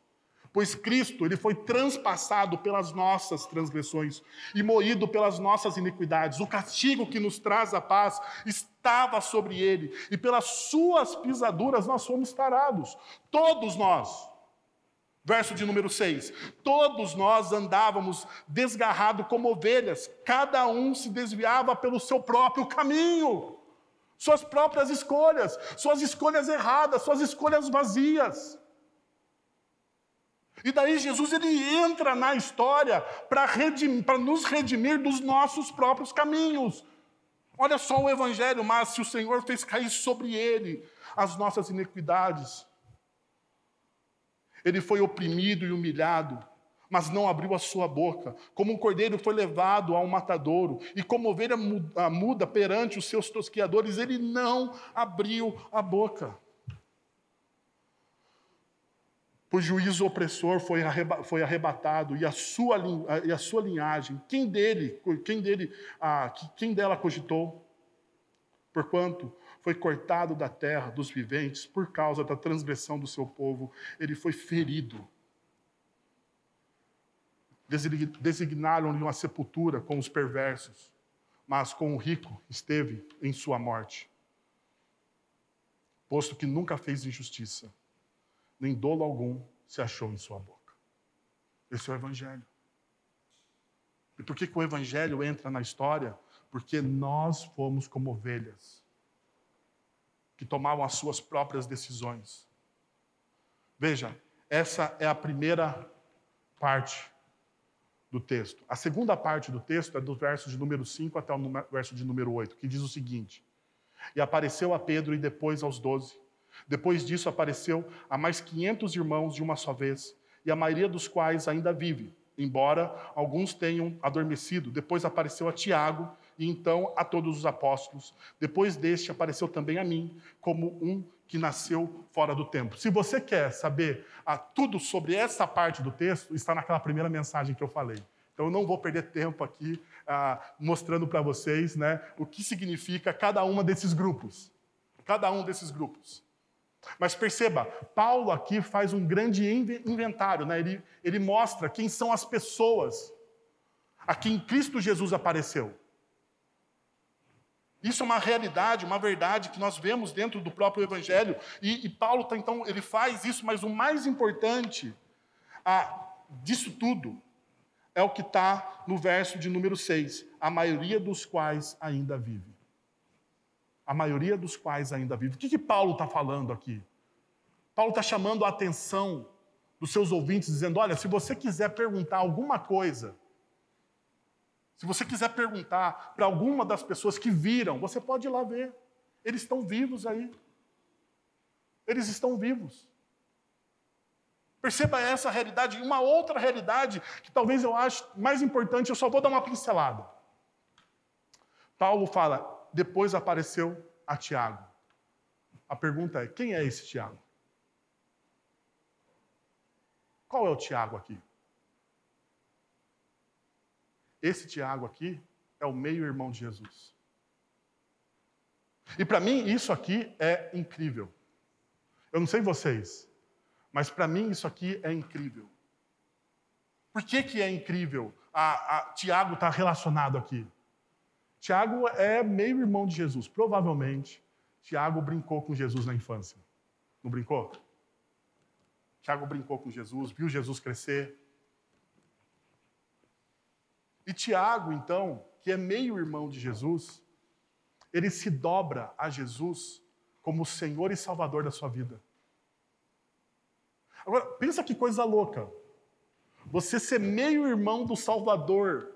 Pois Cristo, ele foi transpassado pelas nossas transgressões e moído pelas nossas iniquidades. O castigo que nos traz a paz estava sobre ele, e pelas suas pisaduras nós fomos tarados. Todos nós. Verso de número 6. Todos nós andávamos desgarrados como ovelhas, cada um se desviava pelo seu próprio caminho, suas próprias escolhas, suas escolhas erradas, suas escolhas vazias. E daí Jesus ele entra na história para nos redimir dos nossos próprios caminhos. Olha só o Evangelho, mas se o Senhor fez cair sobre ele as nossas iniquidades, ele foi oprimido e humilhado, mas não abriu a sua boca. Como um cordeiro foi levado a um matadouro, e como ovelha muda perante os seus tosquiadores, ele não abriu a boca. Por juízo opressor foi, foi arrebatado, e a sua, e a sua linhagem, quem dele, quem dele, ah, quem dela cogitou? Porquanto foi cortado da terra dos viventes por causa da transgressão do seu povo, ele foi ferido. Designaram-lhe uma sepultura com os perversos, mas com o rico esteve em sua morte. Posto que nunca fez injustiça, nem dolo algum se achou em sua boca. Esse é o Evangelho. E por que, que o Evangelho entra na história? Porque nós fomos como ovelhas que tomavam as suas próprias decisões. Veja, essa é a primeira parte do texto. A segunda parte do texto é do verso de número 5 até o verso de número 8, que diz o seguinte: E apareceu a Pedro e depois aos doze. Depois disso apareceu a mais quinhentos irmãos de uma só vez, e a maioria dos quais ainda vive embora alguns tenham adormecido. Depois apareceu a Tiago e então a todos os apóstolos. Depois deste apareceu também a mim, como um que nasceu fora do tempo. Se você quer saber ah, tudo sobre essa parte do texto, está naquela primeira mensagem que eu falei. Então eu não vou perder tempo aqui ah, mostrando para vocês né, o que significa cada uma desses grupos. Cada um desses grupos. Mas perceba, Paulo aqui faz um grande inventário, né? ele, ele mostra quem são as pessoas a quem Cristo Jesus apareceu. Isso é uma realidade, uma verdade que nós vemos dentro do próprio Evangelho. E, e Paulo, tá, então, ele faz isso, mas o mais importante a, disso tudo é o que está no verso de número 6. A maioria dos quais ainda vive. A maioria dos quais ainda vive. O que, que Paulo está falando aqui? Paulo está chamando a atenção dos seus ouvintes, dizendo: olha, se você quiser perguntar alguma coisa se você quiser perguntar para alguma das pessoas que viram, você pode ir lá ver. Eles estão vivos aí. Eles estão vivos. Perceba essa realidade. E uma outra realidade que talvez eu ache mais importante, eu só vou dar uma pincelada. Paulo fala: depois apareceu a Tiago. A pergunta é: quem é esse Tiago? Qual é o Tiago aqui? Esse Tiago aqui é o meio-irmão de Jesus. E para mim, isso aqui é incrível. Eu não sei vocês, mas para mim isso aqui é incrível. Por que, que é incrível? A, a Tiago está relacionado aqui. Tiago é meio-irmão de Jesus. Provavelmente, Tiago brincou com Jesus na infância. Não brincou? Tiago brincou com Jesus, viu Jesus crescer, e Tiago, então, que é meio irmão de Jesus, ele se dobra a Jesus como Senhor e Salvador da sua vida. Agora, pensa que coisa louca. Você ser meio irmão do Salvador.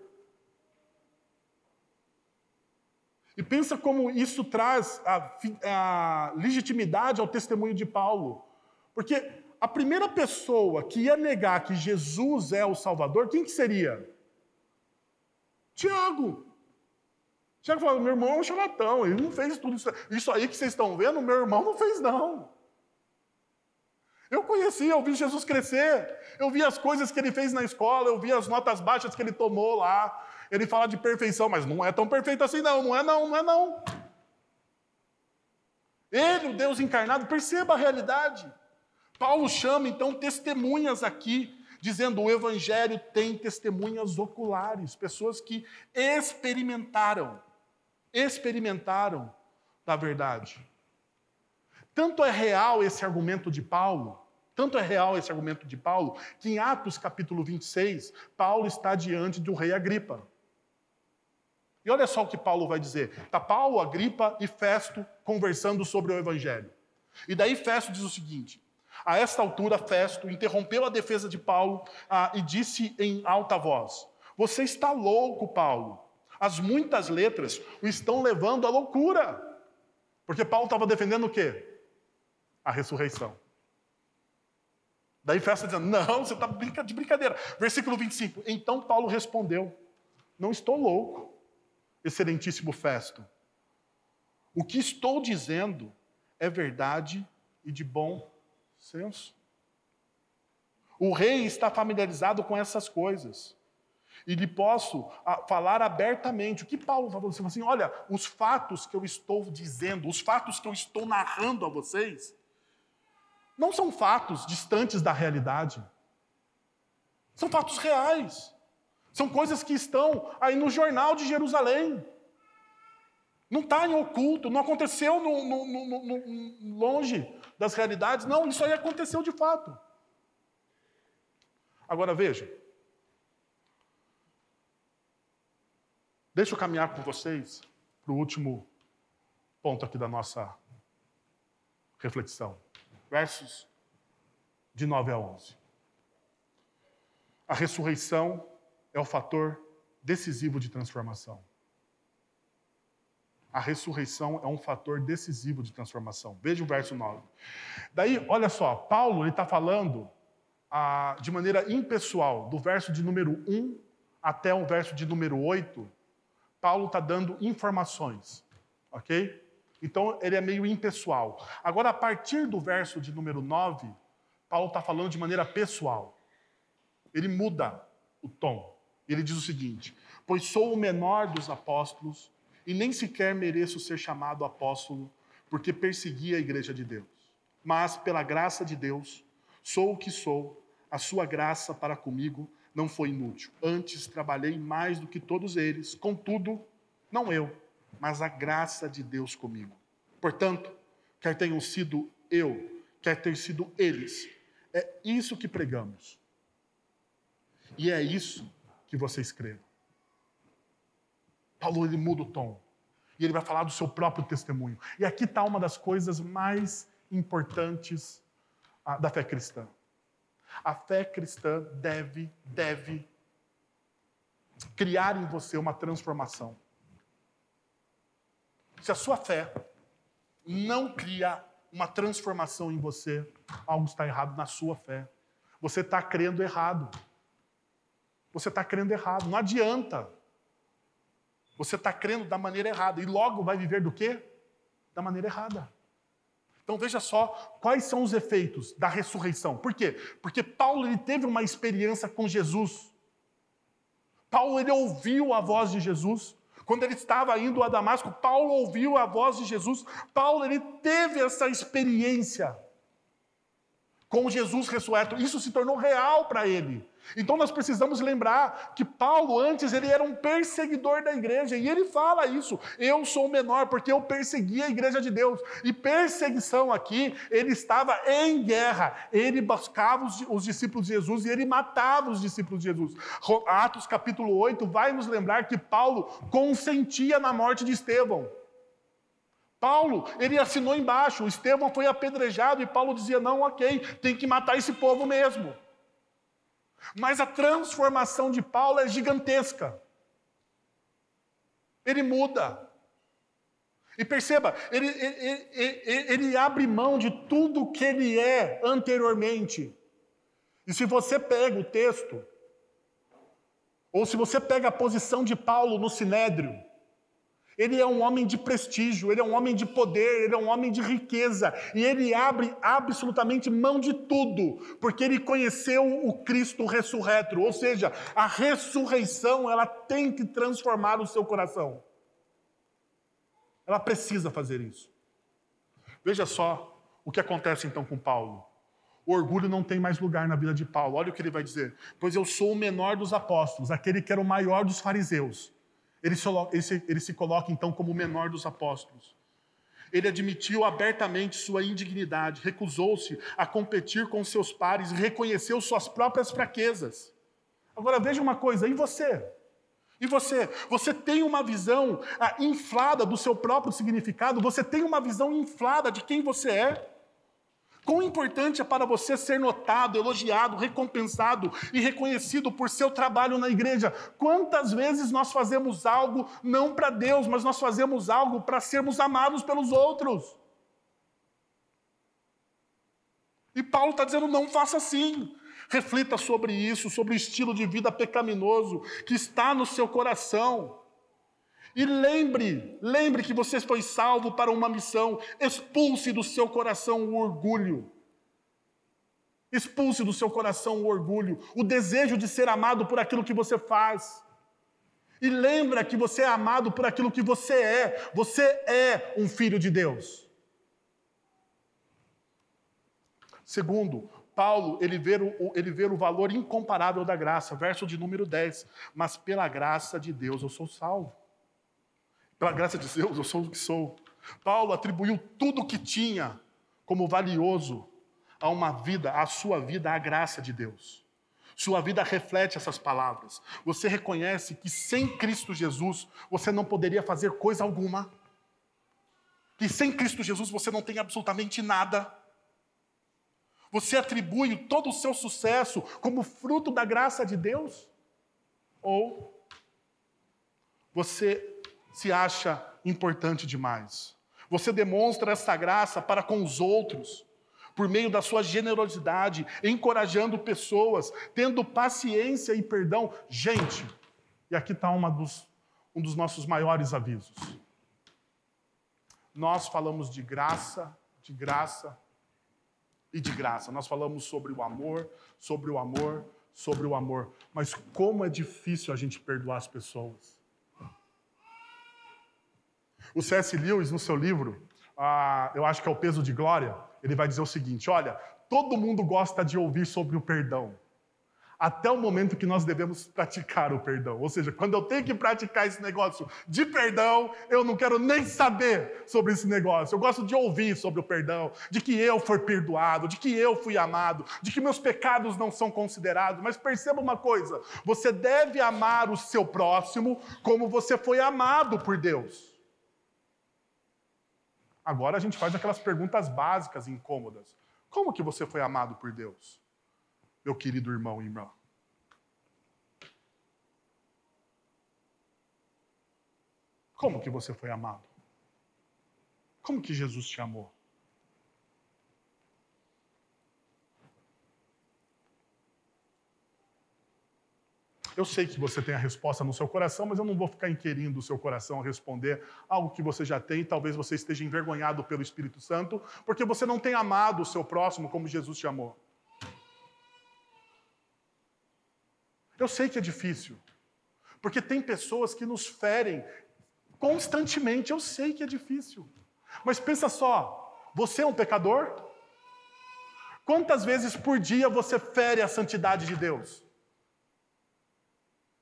E pensa como isso traz a, a legitimidade ao testemunho de Paulo. Porque a primeira pessoa que ia negar que Jesus é o Salvador, quem que seria? Tiago. Tiago falou: meu irmão é um charlatão, ele não fez tudo isso. Isso aí que vocês estão vendo, meu irmão não fez, não. Eu conheci, eu vi Jesus crescer, eu vi as coisas que ele fez na escola, eu vi as notas baixas que ele tomou lá. Ele fala de perfeição, mas não é tão perfeito assim, não, não é não, não é não. Ele, o Deus encarnado, perceba a realidade. Paulo chama então testemunhas aqui dizendo o Evangelho tem testemunhas oculares, pessoas que experimentaram, experimentaram da verdade. Tanto é real esse argumento de Paulo, tanto é real esse argumento de Paulo, que em Atos capítulo 26, Paulo está diante do rei Agripa. E olha só o que Paulo vai dizer. Está Paulo, Agripa e Festo conversando sobre o Evangelho. E daí Festo diz o seguinte: a esta altura, Festo interrompeu a defesa de Paulo ah, e disse em alta voz: Você está louco, Paulo. As muitas letras o estão levando à loucura. Porque Paulo estava defendendo o quê? A ressurreição. Daí Festo dizendo: Não, você está de brincadeira. Versículo 25. Então Paulo respondeu: Não estou louco, excelentíssimo Festo. O que estou dizendo é verdade e de bom senso. O rei está familiarizado com essas coisas. E lhe posso ah, falar abertamente. O que Paulo falou assim, assim: olha, os fatos que eu estou dizendo, os fatos que eu estou narrando a vocês, não são fatos distantes da realidade. São fatos reais. São coisas que estão aí no jornal de Jerusalém. Não está em oculto, não aconteceu no, no, no, longe das realidades. Não, isso aí aconteceu de fato. Agora veja. Deixa eu caminhar com vocês para o último ponto aqui da nossa reflexão. Versos de 9 a 11. A ressurreição é o fator decisivo de transformação a ressurreição é um fator decisivo de transformação. Veja o verso 9. Daí, olha só, Paulo está falando ah, de maneira impessoal, do verso de número 1 até o verso de número 8, Paulo está dando informações, ok? Então ele é meio impessoal. Agora, a partir do verso de número 9, Paulo está falando de maneira pessoal. Ele muda o tom. Ele diz o seguinte: Pois sou o menor dos apóstolos e nem sequer mereço ser chamado apóstolo, porque persegui a igreja de Deus. Mas, pela graça de Deus, sou o que sou, a sua graça para comigo não foi inútil. Antes trabalhei mais do que todos eles, contudo, não eu, mas a graça de Deus comigo. Portanto, quer tenham sido eu, quer ter sido eles, é isso que pregamos. E é isso que vocês creram. Paulo ele muda o tom. E ele vai falar do seu próprio testemunho. E aqui está uma das coisas mais importantes ah, da fé cristã. A fé cristã deve, deve criar em você uma transformação. Se a sua fé não cria uma transformação em você, algo está errado na sua fé. Você está crendo errado. Você está crendo errado. Não adianta. Você está crendo da maneira errada. E logo vai viver do quê? Da maneira errada. Então veja só quais são os efeitos da ressurreição. Por quê? Porque Paulo ele teve uma experiência com Jesus. Paulo ele ouviu a voz de Jesus. Quando ele estava indo a Damasco, Paulo ouviu a voz de Jesus. Paulo ele teve essa experiência com Jesus ressurreto. Isso se tornou real para ele. Então nós precisamos lembrar que Paulo antes ele era um perseguidor da igreja e ele fala isso. Eu sou o menor porque eu persegui a igreja de Deus. E perseguição aqui, ele estava em guerra. Ele buscava os, os discípulos de Jesus e ele matava os discípulos de Jesus. Atos capítulo 8 vai nos lembrar que Paulo consentia na morte de Estevão. Paulo, ele assinou embaixo, Estevão foi apedrejado e Paulo dizia: não, ok, tem que matar esse povo mesmo. Mas a transformação de Paulo é gigantesca. Ele muda. E perceba, ele, ele, ele, ele abre mão de tudo que ele é anteriormente. E se você pega o texto, ou se você pega a posição de Paulo no Sinédrio, ele é um homem de prestígio, ele é um homem de poder, ele é um homem de riqueza, e ele abre absolutamente mão de tudo, porque ele conheceu o Cristo ressurreto, ou seja, a ressurreição, ela tem que transformar o seu coração. Ela precisa fazer isso. Veja só o que acontece então com Paulo. O orgulho não tem mais lugar na vida de Paulo. Olha o que ele vai dizer. Pois eu sou o menor dos apóstolos, aquele que era o maior dos fariseus. Ele se, ele, se, coloca então como o menor dos apóstolos. Ele admitiu abertamente sua indignidade, recusou-se a competir com seus pares reconheceu suas próprias fraquezas. Agora veja uma coisa, e você? E você? Você tem uma visão ah, inflada do seu próprio significado? Você tem uma visão inflada de quem você é? Quão importante é para você ser notado, elogiado, recompensado e reconhecido por seu trabalho na igreja? Quantas vezes nós fazemos algo não para Deus, mas nós fazemos algo para sermos amados pelos outros? E Paulo está dizendo: não faça assim. Reflita sobre isso, sobre o estilo de vida pecaminoso que está no seu coração. E lembre, lembre que você foi salvo para uma missão. Expulse do seu coração o orgulho. Expulse do seu coração o orgulho, o desejo de ser amado por aquilo que você faz. E lembra que você é amado por aquilo que você é. Você é um filho de Deus. Segundo, Paulo, ele vê, o, ele vê o valor incomparável da graça, verso de número 10. Mas pela graça de Deus eu sou salvo. Pela graça de Deus, eu sou o que sou. Paulo atribuiu tudo o que tinha como valioso a uma vida, a sua vida, à graça de Deus. Sua vida reflete essas palavras. Você reconhece que sem Cristo Jesus você não poderia fazer coisa alguma. Que sem Cristo Jesus você não tem absolutamente nada. Você atribui todo o seu sucesso como fruto da graça de Deus? Ou você se acha importante demais. Você demonstra essa graça para com os outros, por meio da sua generosidade, encorajando pessoas, tendo paciência e perdão. Gente, e aqui está um dos nossos maiores avisos. Nós falamos de graça, de graça e de graça. Nós falamos sobre o amor, sobre o amor, sobre o amor. Mas como é difícil a gente perdoar as pessoas. O C.S. Lewis, no seu livro, ah, eu acho que é O Peso de Glória, ele vai dizer o seguinte: olha, todo mundo gosta de ouvir sobre o perdão até o momento que nós devemos praticar o perdão. Ou seja, quando eu tenho que praticar esse negócio de perdão, eu não quero nem saber sobre esse negócio. Eu gosto de ouvir sobre o perdão, de que eu fui perdoado, de que eu fui amado, de que meus pecados não são considerados. Mas perceba uma coisa: você deve amar o seu próximo como você foi amado por Deus. Agora a gente faz aquelas perguntas básicas incômodas. Como que você foi amado por Deus? meu querido irmão e irmã. Como que você foi amado? Como que Jesus te amou? Eu sei que você tem a resposta no seu coração, mas eu não vou ficar inquirindo o seu coração a responder algo que você já tem. Talvez você esteja envergonhado pelo Espírito Santo, porque você não tem amado o seu próximo como Jesus te amou. Eu sei que é difícil, porque tem pessoas que nos ferem constantemente. Eu sei que é difícil, mas pensa só: você é um pecador? Quantas vezes por dia você fere a santidade de Deus?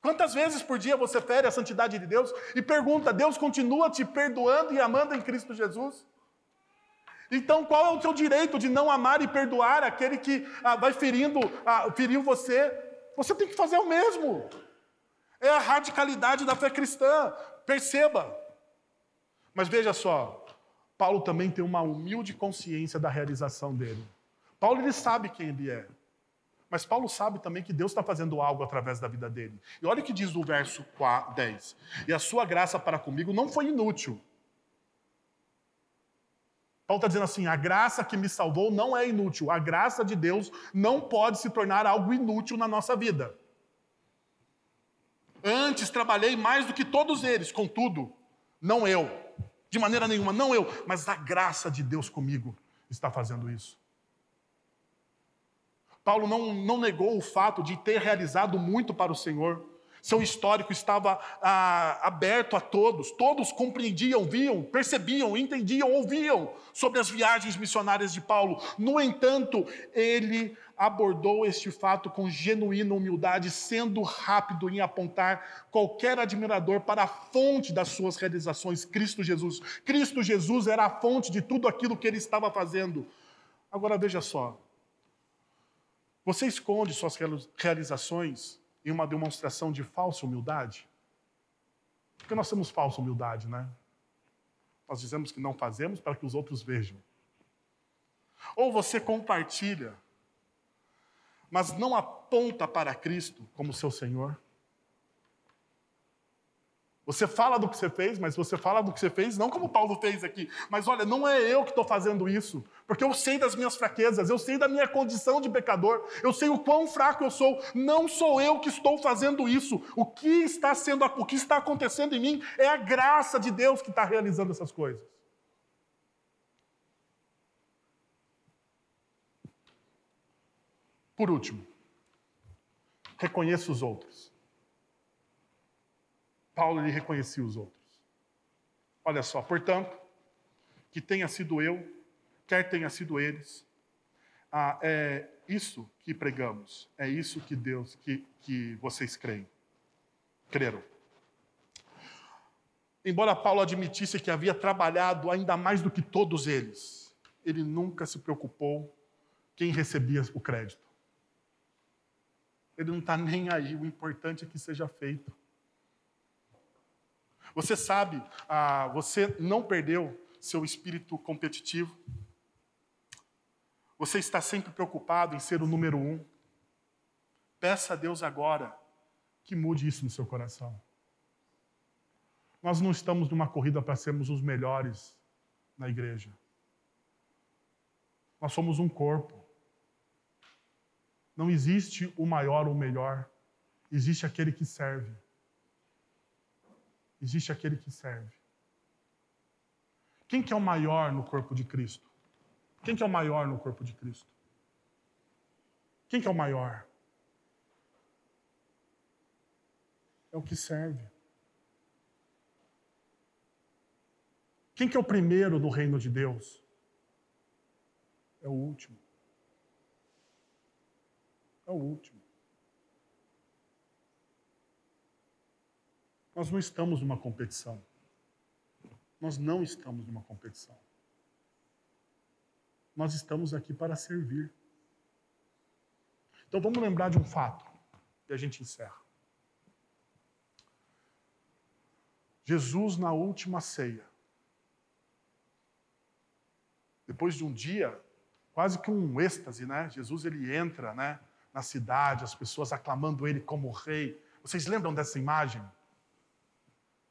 Quantas vezes por dia você fere a santidade de Deus e pergunta: Deus continua te perdoando e amando em Cristo Jesus? Então, qual é o seu direito de não amar e perdoar aquele que ah, vai ferindo, ah, feriu você você tem que fazer o mesmo. É a radicalidade da fé cristã. Perceba. Mas veja só, Paulo também tem uma humilde consciência da realização dele. Paulo ele sabe quem ele é. Mas Paulo sabe também que Deus está fazendo algo através da vida dele. E olha o que diz o verso 10. E a sua graça para comigo não foi inútil. Paulo está dizendo assim: a graça que me salvou não é inútil. A graça de Deus não pode se tornar algo inútil na nossa vida. Antes trabalhei mais do que todos eles, contudo, não eu, de maneira nenhuma, não eu, mas a graça de Deus comigo está fazendo isso. Paulo não, não negou o fato de ter realizado muito para o Senhor. Seu histórico estava ah, aberto a todos, todos compreendiam, viam, percebiam, entendiam, ouviam sobre as viagens missionárias de Paulo. No entanto, ele abordou este fato com genuína humildade, sendo rápido em apontar qualquer admirador para a fonte das suas realizações, Cristo Jesus. Cristo Jesus era a fonte de tudo aquilo que ele estava fazendo. Agora veja só. Você esconde suas realizações em uma demonstração de falsa humildade? Porque nós temos falsa humildade, né? Nós dizemos que não fazemos para que os outros vejam. Ou você compartilha, mas não aponta para Cristo como seu Senhor. Você fala do que você fez, mas você fala do que você fez não como Paulo fez aqui. Mas olha, não é eu que estou fazendo isso, porque eu sei das minhas fraquezas, eu sei da minha condição de pecador, eu sei o quão fraco eu sou. Não sou eu que estou fazendo isso. O que está sendo, o que está acontecendo em mim é a graça de Deus que está realizando essas coisas. Por último, reconheça os outros. Paulo reconhecia os outros. Olha só, portanto, que tenha sido eu, quer tenha sido eles, ah, é isso que pregamos, é isso que Deus, que, que vocês creem. Creram. Embora Paulo admitisse que havia trabalhado ainda mais do que todos eles, ele nunca se preocupou quem recebia o crédito. Ele não está nem aí, o importante é que seja feito. Você sabe, ah, você não perdeu seu espírito competitivo. Você está sempre preocupado em ser o número um. Peça a Deus agora que mude isso no seu coração. Nós não estamos numa corrida para sermos os melhores na igreja. Nós somos um corpo. Não existe o maior ou o melhor. Existe aquele que serve. Existe aquele que serve. Quem que é o maior no corpo de Cristo? Quem que é o maior no corpo de Cristo? Quem que é o maior? É o que serve. Quem que é o primeiro no reino de Deus? É o último. É o último. Nós não estamos numa competição. Nós não estamos numa competição. Nós estamos aqui para servir. Então vamos lembrar de um fato e a gente encerra. Jesus na última ceia, depois de um dia, quase que um êxtase, né? Jesus ele entra, né, na cidade, as pessoas aclamando ele como rei. Vocês lembram dessa imagem?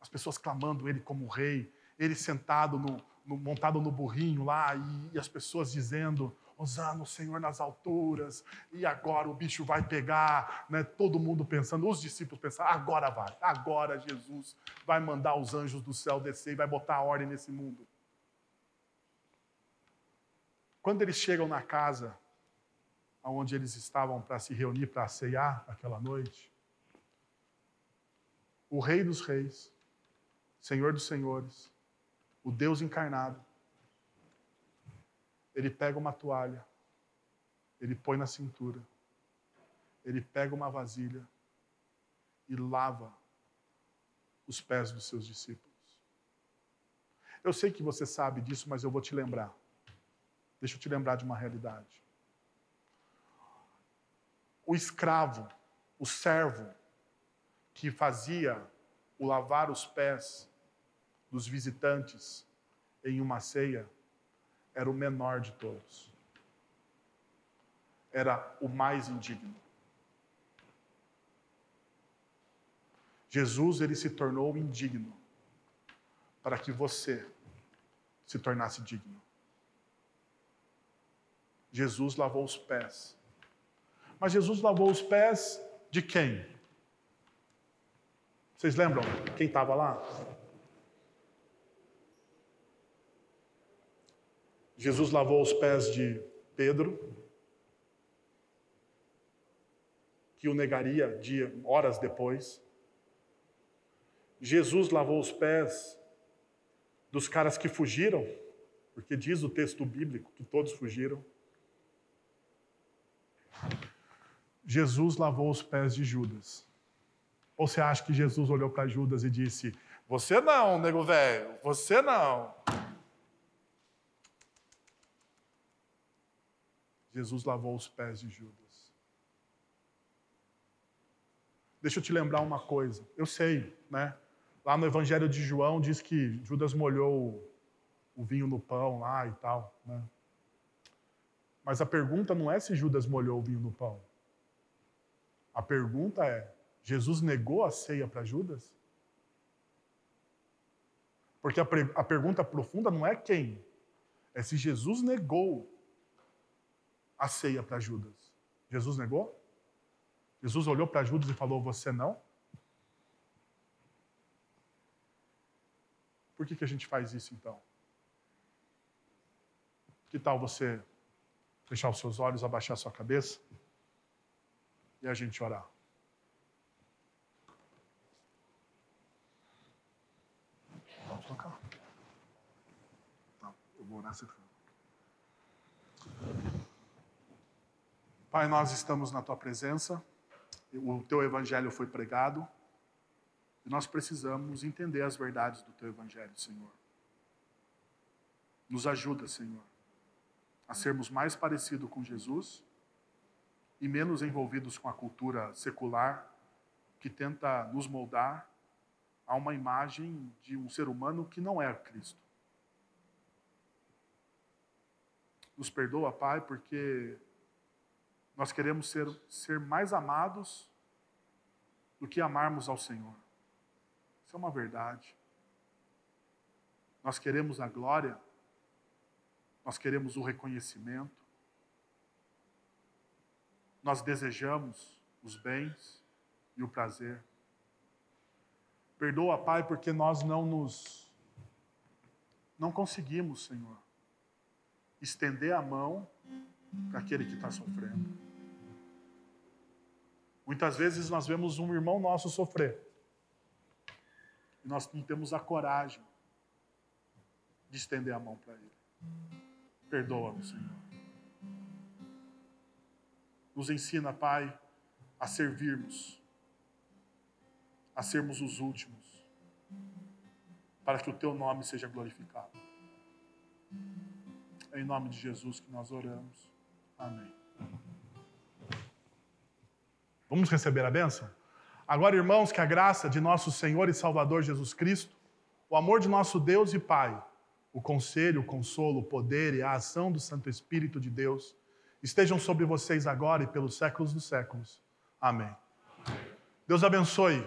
As pessoas clamando ele como rei, ele sentado no, no, montado no burrinho lá e, e as pessoas dizendo: Osana o Senhor nas alturas, e agora o bicho vai pegar, né? todo mundo pensando, os discípulos pensando, agora vai, agora Jesus vai mandar os anjos do céu descer e vai botar a ordem nesse mundo. Quando eles chegam na casa onde eles estavam para se reunir para ceiar aquela noite, o Rei dos Reis, Senhor dos Senhores, o Deus encarnado, ele pega uma toalha, ele põe na cintura, ele pega uma vasilha e lava os pés dos seus discípulos. Eu sei que você sabe disso, mas eu vou te lembrar. Deixa eu te lembrar de uma realidade. O escravo, o servo, que fazia o lavar os pés dos visitantes em uma ceia, era o menor de todos. Era o mais indigno. Jesus ele se tornou indigno para que você se tornasse digno. Jesus lavou os pés. Mas Jesus lavou os pés de quem? Vocês lembram quem estava lá? Jesus lavou os pés de Pedro, que o negaria dia, horas depois. Jesus lavou os pés dos caras que fugiram, porque diz o texto bíblico que todos fugiram. Jesus lavou os pés de Judas. Ou você acha que Jesus olhou para Judas e disse: Você não, nego velho, você não. Jesus lavou os pés de Judas. Deixa eu te lembrar uma coisa. Eu sei, né? Lá no Evangelho de João diz que Judas molhou o vinho no pão lá e tal, né? Mas a pergunta não é se Judas molhou o vinho no pão. A pergunta é: Jesus negou a ceia para Judas? Porque a, a, pergunta profunda não é quem, é se Jesus negou a ceia para Judas. Jesus negou? Jesus olhou para Judas e falou: Você não? Por que, que a gente faz isso então? Que tal você fechar os seus olhos, abaixar a sua cabeça e a gente orar. Vamos tocar. Tá, eu vou orar Pai, nós estamos na tua presença, o teu evangelho foi pregado e nós precisamos entender as verdades do teu evangelho, Senhor. Nos ajuda, Senhor a sermos mais parecidos com Jesus e menos envolvidos com a cultura secular que tenta nos moldar a uma imagem de um ser humano que não é Cristo. Nos perdoa, Pai, porque nós queremos ser, ser mais amados do que amarmos ao Senhor. Isso é uma verdade. Nós queremos a glória nós queremos o reconhecimento, nós desejamos os bens e o prazer. Perdoa, Pai, porque nós não nos não conseguimos, Senhor, estender a mão para aquele que está sofrendo. Muitas vezes nós vemos um irmão nosso sofrer e nós não temos a coragem de estender a mão para ele. Perdoa-nos, Senhor. Nos ensina, Pai, a servirmos, a sermos os últimos para que o teu nome seja glorificado. É em nome de Jesus que nós oramos. Amém. Vamos receber a bênção? Agora, irmãos, que a graça de nosso Senhor e Salvador Jesus Cristo, o amor de nosso Deus e Pai, o conselho, o consolo, o poder e a ação do Santo Espírito de Deus estejam sobre vocês agora e pelos séculos dos séculos. Amém. Deus abençoe